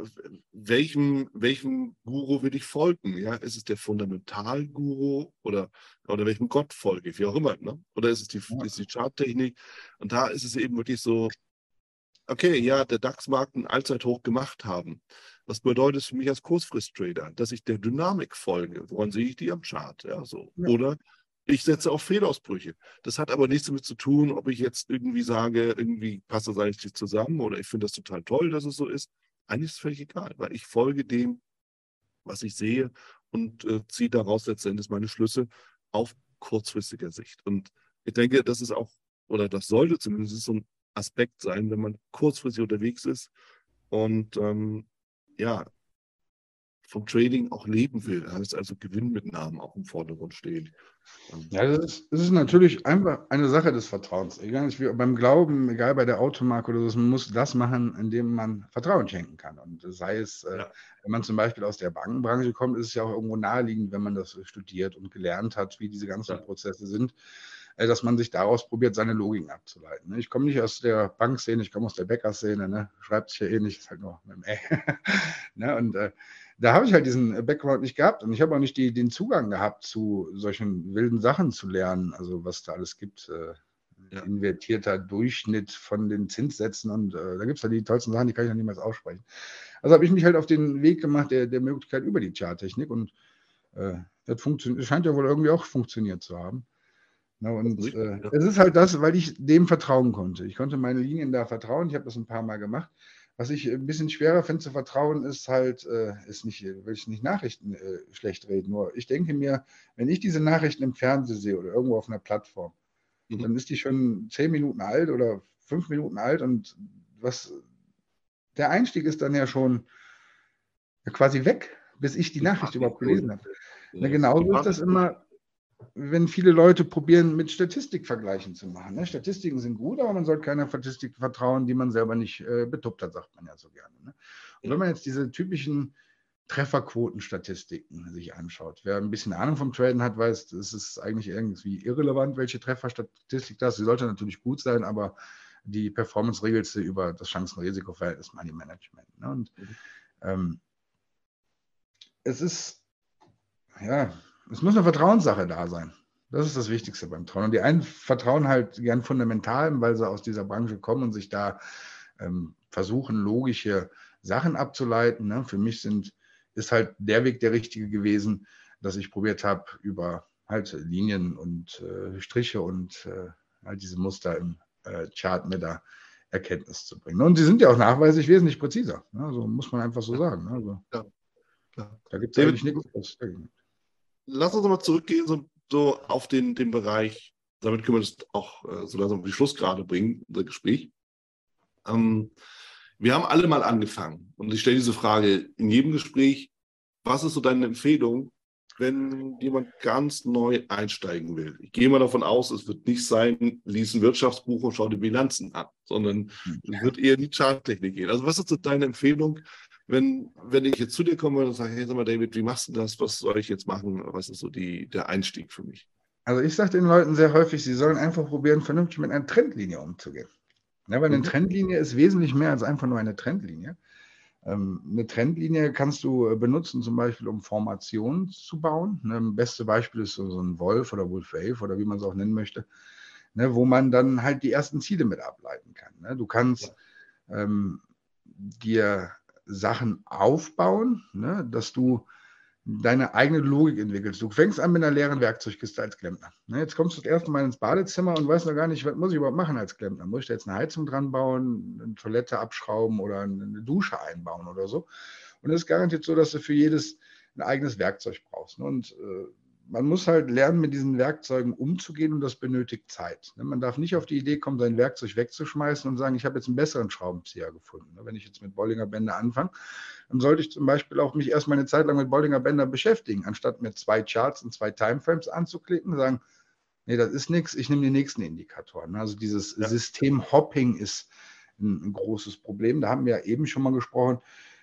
welchem, welchem Guru will ich folgen? Ja, ist es der Fundamentalguru oder, oder welchem Gott folge ich, wie auch immer, ne? Oder ist es die, ja. ist die Charttechnik? Und da ist es eben wirklich so, okay, ja, der DAX mag ein Allzeithoch gemacht haben. Was bedeutet es für mich als Kurzfrist-Trader? Dass ich der Dynamik folge. Woran sehe ich die am Chart? Ja, so. Ja. Oder ich setze auf Fehlausbrüche. Das hat aber nichts damit zu tun, ob ich jetzt irgendwie sage, irgendwie passt das eigentlich nicht zusammen oder ich finde das total toll, dass es so ist. Eigentlich ist es völlig egal, weil ich folge dem, was ich sehe und äh, ziehe daraus letztendlich meine Schlüsse auf kurzfristiger Sicht. Und ich denke, das ist auch, oder das sollte zumindest so ein Aspekt sein, wenn man kurzfristig unterwegs ist und ähm, ja, vom Trading auch leben will. Das heißt also Gewinnmitnahmen auch im Vordergrund stehen. Ja, das ist, das ist, natürlich einfach eine Sache des Vertrauens. Egal beim Glauben, egal bei der Automarke oder so, man muss das machen, indem man Vertrauen schenken kann. Und sei es, äh, ja. wenn man zum Beispiel aus der Bankenbranche kommt, ist es ja auch irgendwo naheliegend, wenn man das studiert und gelernt hat, wie diese ganzen ja. Prozesse sind, äh, dass man sich daraus probiert, seine Logiken abzuleiten. Ne? Ich komme nicht aus der Bankszene, ich komme aus der Bäckerszene, ne? schreibt sich ja eh nicht, ist halt nur mit dem Ä. ne? Und äh, da habe ich halt diesen Background nicht gehabt und ich habe auch nicht die, den Zugang gehabt, zu solchen wilden Sachen zu lernen, also was da alles gibt. Äh, ja. Invertierter Durchschnitt von den Zinssätzen und äh, da gibt es ja die tollsten Sachen, die kann ich noch niemals aussprechen. Also habe ich mich halt auf den Weg gemacht der, der Möglichkeit über die Charttechnik und äh, das scheint ja wohl irgendwie auch funktioniert zu haben. Na, und äh, es ist halt das, weil ich dem vertrauen konnte. Ich konnte meine Linien da vertrauen. Ich habe das ein paar Mal gemacht. Was ich ein bisschen schwerer finde zu vertrauen, ist halt, äh, ist nicht, will ich nicht Nachrichten äh, schlecht reden, nur ich denke mir, wenn ich diese Nachrichten im Fernsehen sehe oder irgendwo auf einer Plattform, mhm. dann ist die schon zehn Minuten alt oder fünf Minuten alt und was der Einstieg ist dann ja schon quasi weg, bis ich die Nachricht überhaupt gelesen habe. Ja, genauso ist das immer wenn viele Leute probieren, mit Statistikvergleichen zu machen. Ne? Statistiken sind gut, aber man sollte keiner Statistik vertrauen, die man selber nicht äh, betuppt hat, sagt man ja so gerne. Ne? Und wenn man jetzt diese typischen Trefferquotenstatistiken sich anschaut, wer ein bisschen Ahnung vom Traden hat, weiß, es ist eigentlich irgendwie irrelevant, welche Trefferstatistik das ist. Sie sollte natürlich gut sein, aber die Performance regelt sie über das Chancen-Risiko-Verhältnis Money Management. Ne? Und mhm. ähm, es ist, ja, es muss eine Vertrauenssache da sein. Das ist das Wichtigste beim Trauen. Und die einen vertrauen halt gern fundamental, weil sie aus dieser Branche kommen und sich da ähm, versuchen, logische Sachen abzuleiten. Ne? Für mich sind, ist halt der Weg der richtige gewesen, dass ich probiert habe, über halt Linien und äh, Striche und äh, halt diese Muster im äh, Chart mit der Erkenntnis zu bringen. Und sie sind ja auch nachweislich wesentlich präziser. Ne? Also muss man einfach so sagen. Ne? Also, ja. Da gibt es eigentlich nichts lass uns mal zurückgehen, so, so auf den, den Bereich, damit können wir das auch äh, so langsam auf die Schlussgrade bringen, unser Gespräch. Ähm, wir haben alle mal angefangen und ich stelle diese Frage in jedem Gespräch, was ist so deine Empfehlung, wenn jemand ganz neu einsteigen will? Ich gehe mal davon aus, es wird nicht sein, lies ein Wirtschaftsbuch und schau die Bilanzen an, sondern es wird eher in die Charttechnik gehen. Also was ist so deine Empfehlung, wenn, wenn ich jetzt zu dir komme und sage, hey, sag mal, David, wie machst du das? Was soll ich jetzt machen? Was ist so die, der Einstieg für mich? Also ich sage den Leuten sehr häufig, sie sollen einfach probieren, vernünftig mit einer Trendlinie umzugehen. Ja, weil eine mhm. Trendlinie ist wesentlich mehr als einfach nur eine Trendlinie. Ähm, eine Trendlinie kannst du äh, benutzen, zum Beispiel, um Formationen zu bauen. Das ne, beste Beispiel ist so ein Wolf oder Wolf Wave oder wie man es auch nennen möchte, ne, wo man dann halt die ersten Ziele mit ableiten kann. Ne. Du kannst ja. ähm, dir Sachen aufbauen, ne, dass du deine eigene Logik entwickelst. Du fängst an mit einer leeren Werkzeugkiste als Klempner. Ne, jetzt kommst du das erste Mal ins Badezimmer und weißt noch gar nicht, was muss ich überhaupt machen als Klempner. Muss ich da jetzt eine Heizung dran bauen, eine Toilette abschrauben oder eine Dusche einbauen oder so? Und es ist garantiert so, dass du für jedes ein eigenes Werkzeug brauchst. Ne? Und äh, man muss halt lernen, mit diesen Werkzeugen umzugehen und das benötigt Zeit. Ne? Man darf nicht auf die Idee kommen, sein Werkzeug wegzuschmeißen und sagen, ich habe jetzt einen besseren Schraubenzieher gefunden. Ne? Wenn ich jetzt mit Bollinger Bänder anfange, dann sollte ich zum Beispiel auch mich erstmal eine Zeit lang mit Bollinger Bänder beschäftigen, anstatt mir zwei Charts und zwei Timeframes anzuklicken, sagen, nee, das ist nichts, ich nehme die nächsten Indikatoren. Also dieses ja. System Hopping ist ein, ein großes Problem. Da haben wir ja eben schon mal gesprochen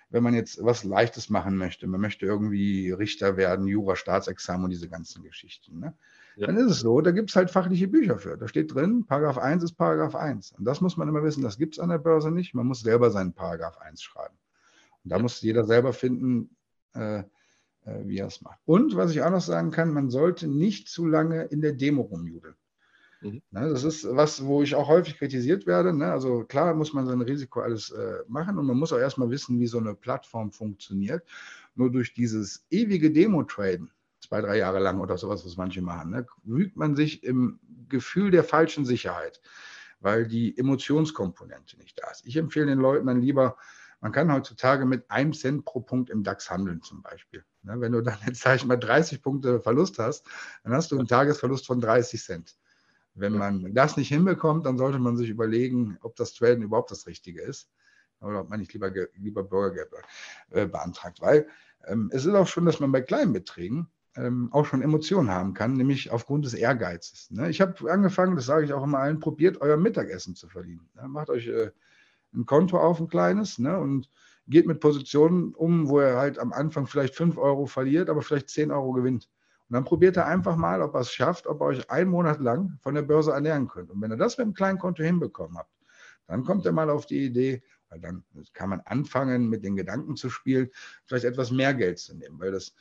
wenn man jetzt was Leichtes machen möchte, man möchte irgendwie Richter werden, Jura, Staatsexamen und diese ganzen Geschichten, ne? ja. dann ist es so, da gibt es halt fachliche Bücher für. Da steht drin, Paragraph 1 ist Paragraph 1. Und das muss man immer wissen, das gibt es an der Börse nicht. Man muss selber seinen Paragraph 1 schreiben. Und da ja. muss jeder selber finden, äh, äh, wie er es macht. Und was ich auch noch sagen kann, man sollte nicht zu lange in der Demo rumjudeln. Mhm. Ne, das ist was, wo ich auch häufig kritisiert werde. Ne? Also klar muss man sein Risiko alles äh, machen und man muss auch erstmal wissen, wie so eine Plattform funktioniert. Nur durch dieses ewige Demo-Traden, zwei, drei Jahre lang oder sowas, was manche machen, ne, wügt man sich im Gefühl der falschen Sicherheit, weil die Emotionskomponente nicht da ist. Ich empfehle den Leuten dann lieber, man kann heutzutage mit einem Cent pro Punkt im DAX handeln zum Beispiel. Ne, wenn du dann jetzt, sag ich mal, 30 Punkte Verlust hast, dann hast du einen Tagesverlust von 30 Cent. Wenn man das nicht hinbekommt, dann sollte man sich überlegen, ob das Traden überhaupt das Richtige ist oder ob man nicht lieber, lieber Bürgergeld äh, beantragt. Weil ähm, es ist auch schon, dass man bei kleinen Beträgen ähm, auch schon Emotionen haben kann, nämlich aufgrund des Ehrgeizes. Ne? Ich habe angefangen, das sage ich auch immer allen, probiert euer Mittagessen zu verdienen. Ne? Macht euch äh, ein Konto auf, ein kleines, ne? und geht mit Positionen um, wo er halt am Anfang vielleicht 5 Euro verliert, aber vielleicht 10 Euro gewinnt. Und dann probiert er einfach mal, ob er es schafft, ob ihr euch einen Monat lang von der Börse ernähren könnt. Und wenn ihr das mit einem kleinen Konto hinbekommen habt, dann kommt er mal auf die Idee, weil dann kann man anfangen, mit den Gedanken zu spielen, vielleicht etwas mehr Geld zu nehmen. Weil das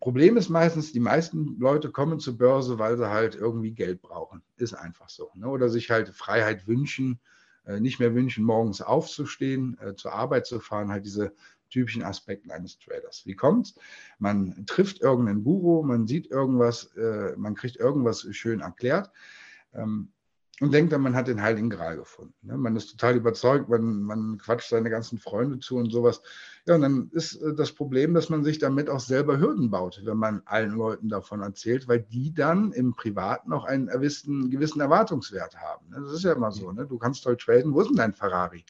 Problem ist meistens, die meisten Leute kommen zur Börse, weil sie halt irgendwie Geld brauchen. Ist einfach so. Ne? Oder sich halt Freiheit wünschen, äh, nicht mehr wünschen, morgens aufzustehen, äh, zur Arbeit zu fahren, halt diese typischen Aspekten eines Traders. Wie kommt's? Man trifft irgendeinen Guru, man sieht irgendwas, äh, man kriegt irgendwas schön erklärt ähm, und denkt dann, man hat den Heiligen Gral gefunden. Ne? Man ist total überzeugt, man, man quatscht seine ganzen Freunde zu und sowas. Ja, und dann ist äh, das Problem, dass man sich damit auch selber Hürden baut, wenn man allen Leuten davon erzählt, weil die dann im Privaten auch einen gewissen, gewissen Erwartungswert haben. Ne? Das ist ja immer so. Ne? Du kannst toll traden, wo ist denn dein Ferrari?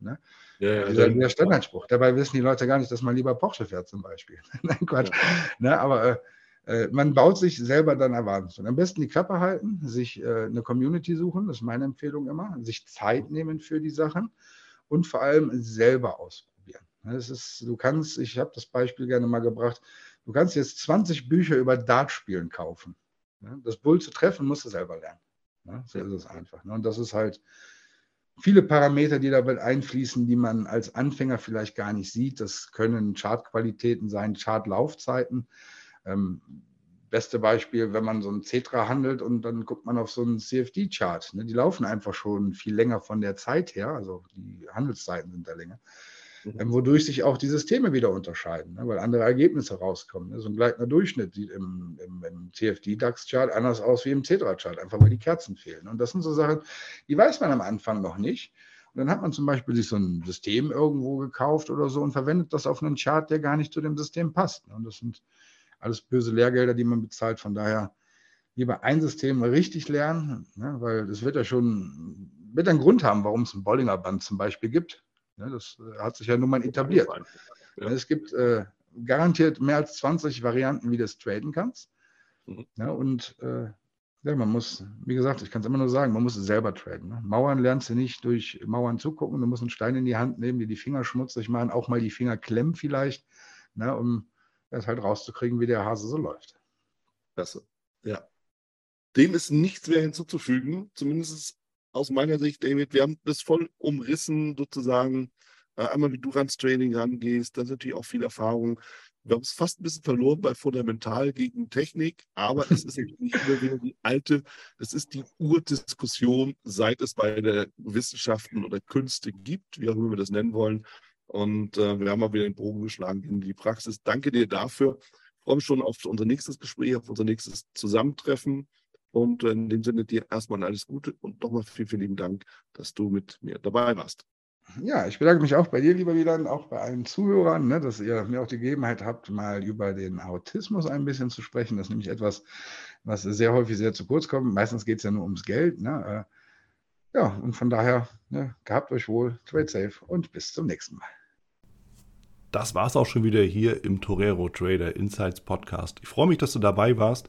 Ne? Ja, dieser, dieser Standardspruch. Dabei wissen die Leute gar nicht, dass man lieber Porsche fährt zum Beispiel. Nein, Quatsch. Ja. Ne, aber äh, man baut sich selber dann Erwartungen. Am besten die Klappe halten, sich äh, eine Community suchen, das ist meine Empfehlung immer, sich Zeit nehmen für die Sachen und vor allem selber ausprobieren. Ne, das ist, du kannst, ich habe das Beispiel gerne mal gebracht, du kannst jetzt 20 Bücher über Dartspielen kaufen. Ne? Das Bull zu treffen, musst du selber lernen. Ne? So ist es einfach. Und das ist halt viele Parameter, die dabei einfließen, die man als Anfänger vielleicht gar nicht sieht. Das können Chartqualitäten sein, Chartlaufzeiten. Ähm, beste Beispiel, wenn man so ein Cetra handelt und dann guckt man auf so einen CFD-Chart. Ne? Die laufen einfach schon viel länger von der Zeit her, also die Handelszeiten sind da länger wodurch sich auch die Systeme wieder unterscheiden, ne, weil andere Ergebnisse rauskommen. Ne. So ein gleitender Durchschnitt sieht im, im, im CFD-DAX-Chart anders aus wie im Cetra-Chart, einfach weil die Kerzen fehlen. Und das sind so Sachen, die weiß man am Anfang noch nicht. Und dann hat man zum Beispiel sich so ein System irgendwo gekauft oder so und verwendet das auf einen Chart, der gar nicht zu dem System passt. Ne. Und das sind alles böse Lehrgelder, die man bezahlt. Von daher lieber ein System richtig lernen, ne, weil es wird ja schon wird einen Grund haben, warum es ein Bollinger Band zum Beispiel gibt. Ne, das äh, hat sich ja nun mal etabliert. Ja. Es gibt äh, garantiert mehr als 20 Varianten, wie du es traden kannst. Mhm. Ja, und äh, ja, man muss, wie gesagt, ich kann es immer nur sagen, man muss es selber traden. Ne? Mauern lernst du nicht durch Mauern zugucken, du musst einen Stein in die Hand nehmen, dir die Finger schmutzig machen, auch mal die Finger klemmen vielleicht, ne, um das halt rauszukriegen, wie der Hase so läuft. Klasse. Ja. Dem ist nichts mehr hinzuzufügen, zumindest aus meiner Sicht, David, wir haben das voll umrissen, sozusagen. Äh, einmal, wie du ans Training rangehst, das ist natürlich auch viel Erfahrung. Wir haben es fast ein bisschen verloren bei Fundamental gegen Technik, aber es ist nicht mehr wieder die alte, es ist die Urdiskussion, seit es bei der Wissenschaften oder Künste gibt, wie auch immer wir das nennen wollen. Und äh, wir haben mal wieder den Bogen geschlagen in die Praxis. Danke dir dafür. Ich freue mich schon auf unser nächstes Gespräch, auf unser nächstes Zusammentreffen. Und in dem Sinne dir erstmal alles Gute und nochmal vielen, vielen lieben Dank, dass du mit mir dabei warst. Ja, ich bedanke mich auch bei dir, lieber Wieland, auch bei allen Zuhörern, ne, dass ihr mir auch die Gelegenheit habt, mal über den Autismus ein bisschen zu sprechen. Das ist nämlich etwas, was sehr häufig sehr zu kurz kommt. Meistens geht es ja nur ums Geld. Ne? Äh, ja, und von daher, ne, gehabt euch wohl, trade safe und bis zum nächsten Mal. Das war es auch schon wieder hier im Torero Trader Insights Podcast. Ich freue mich, dass du dabei warst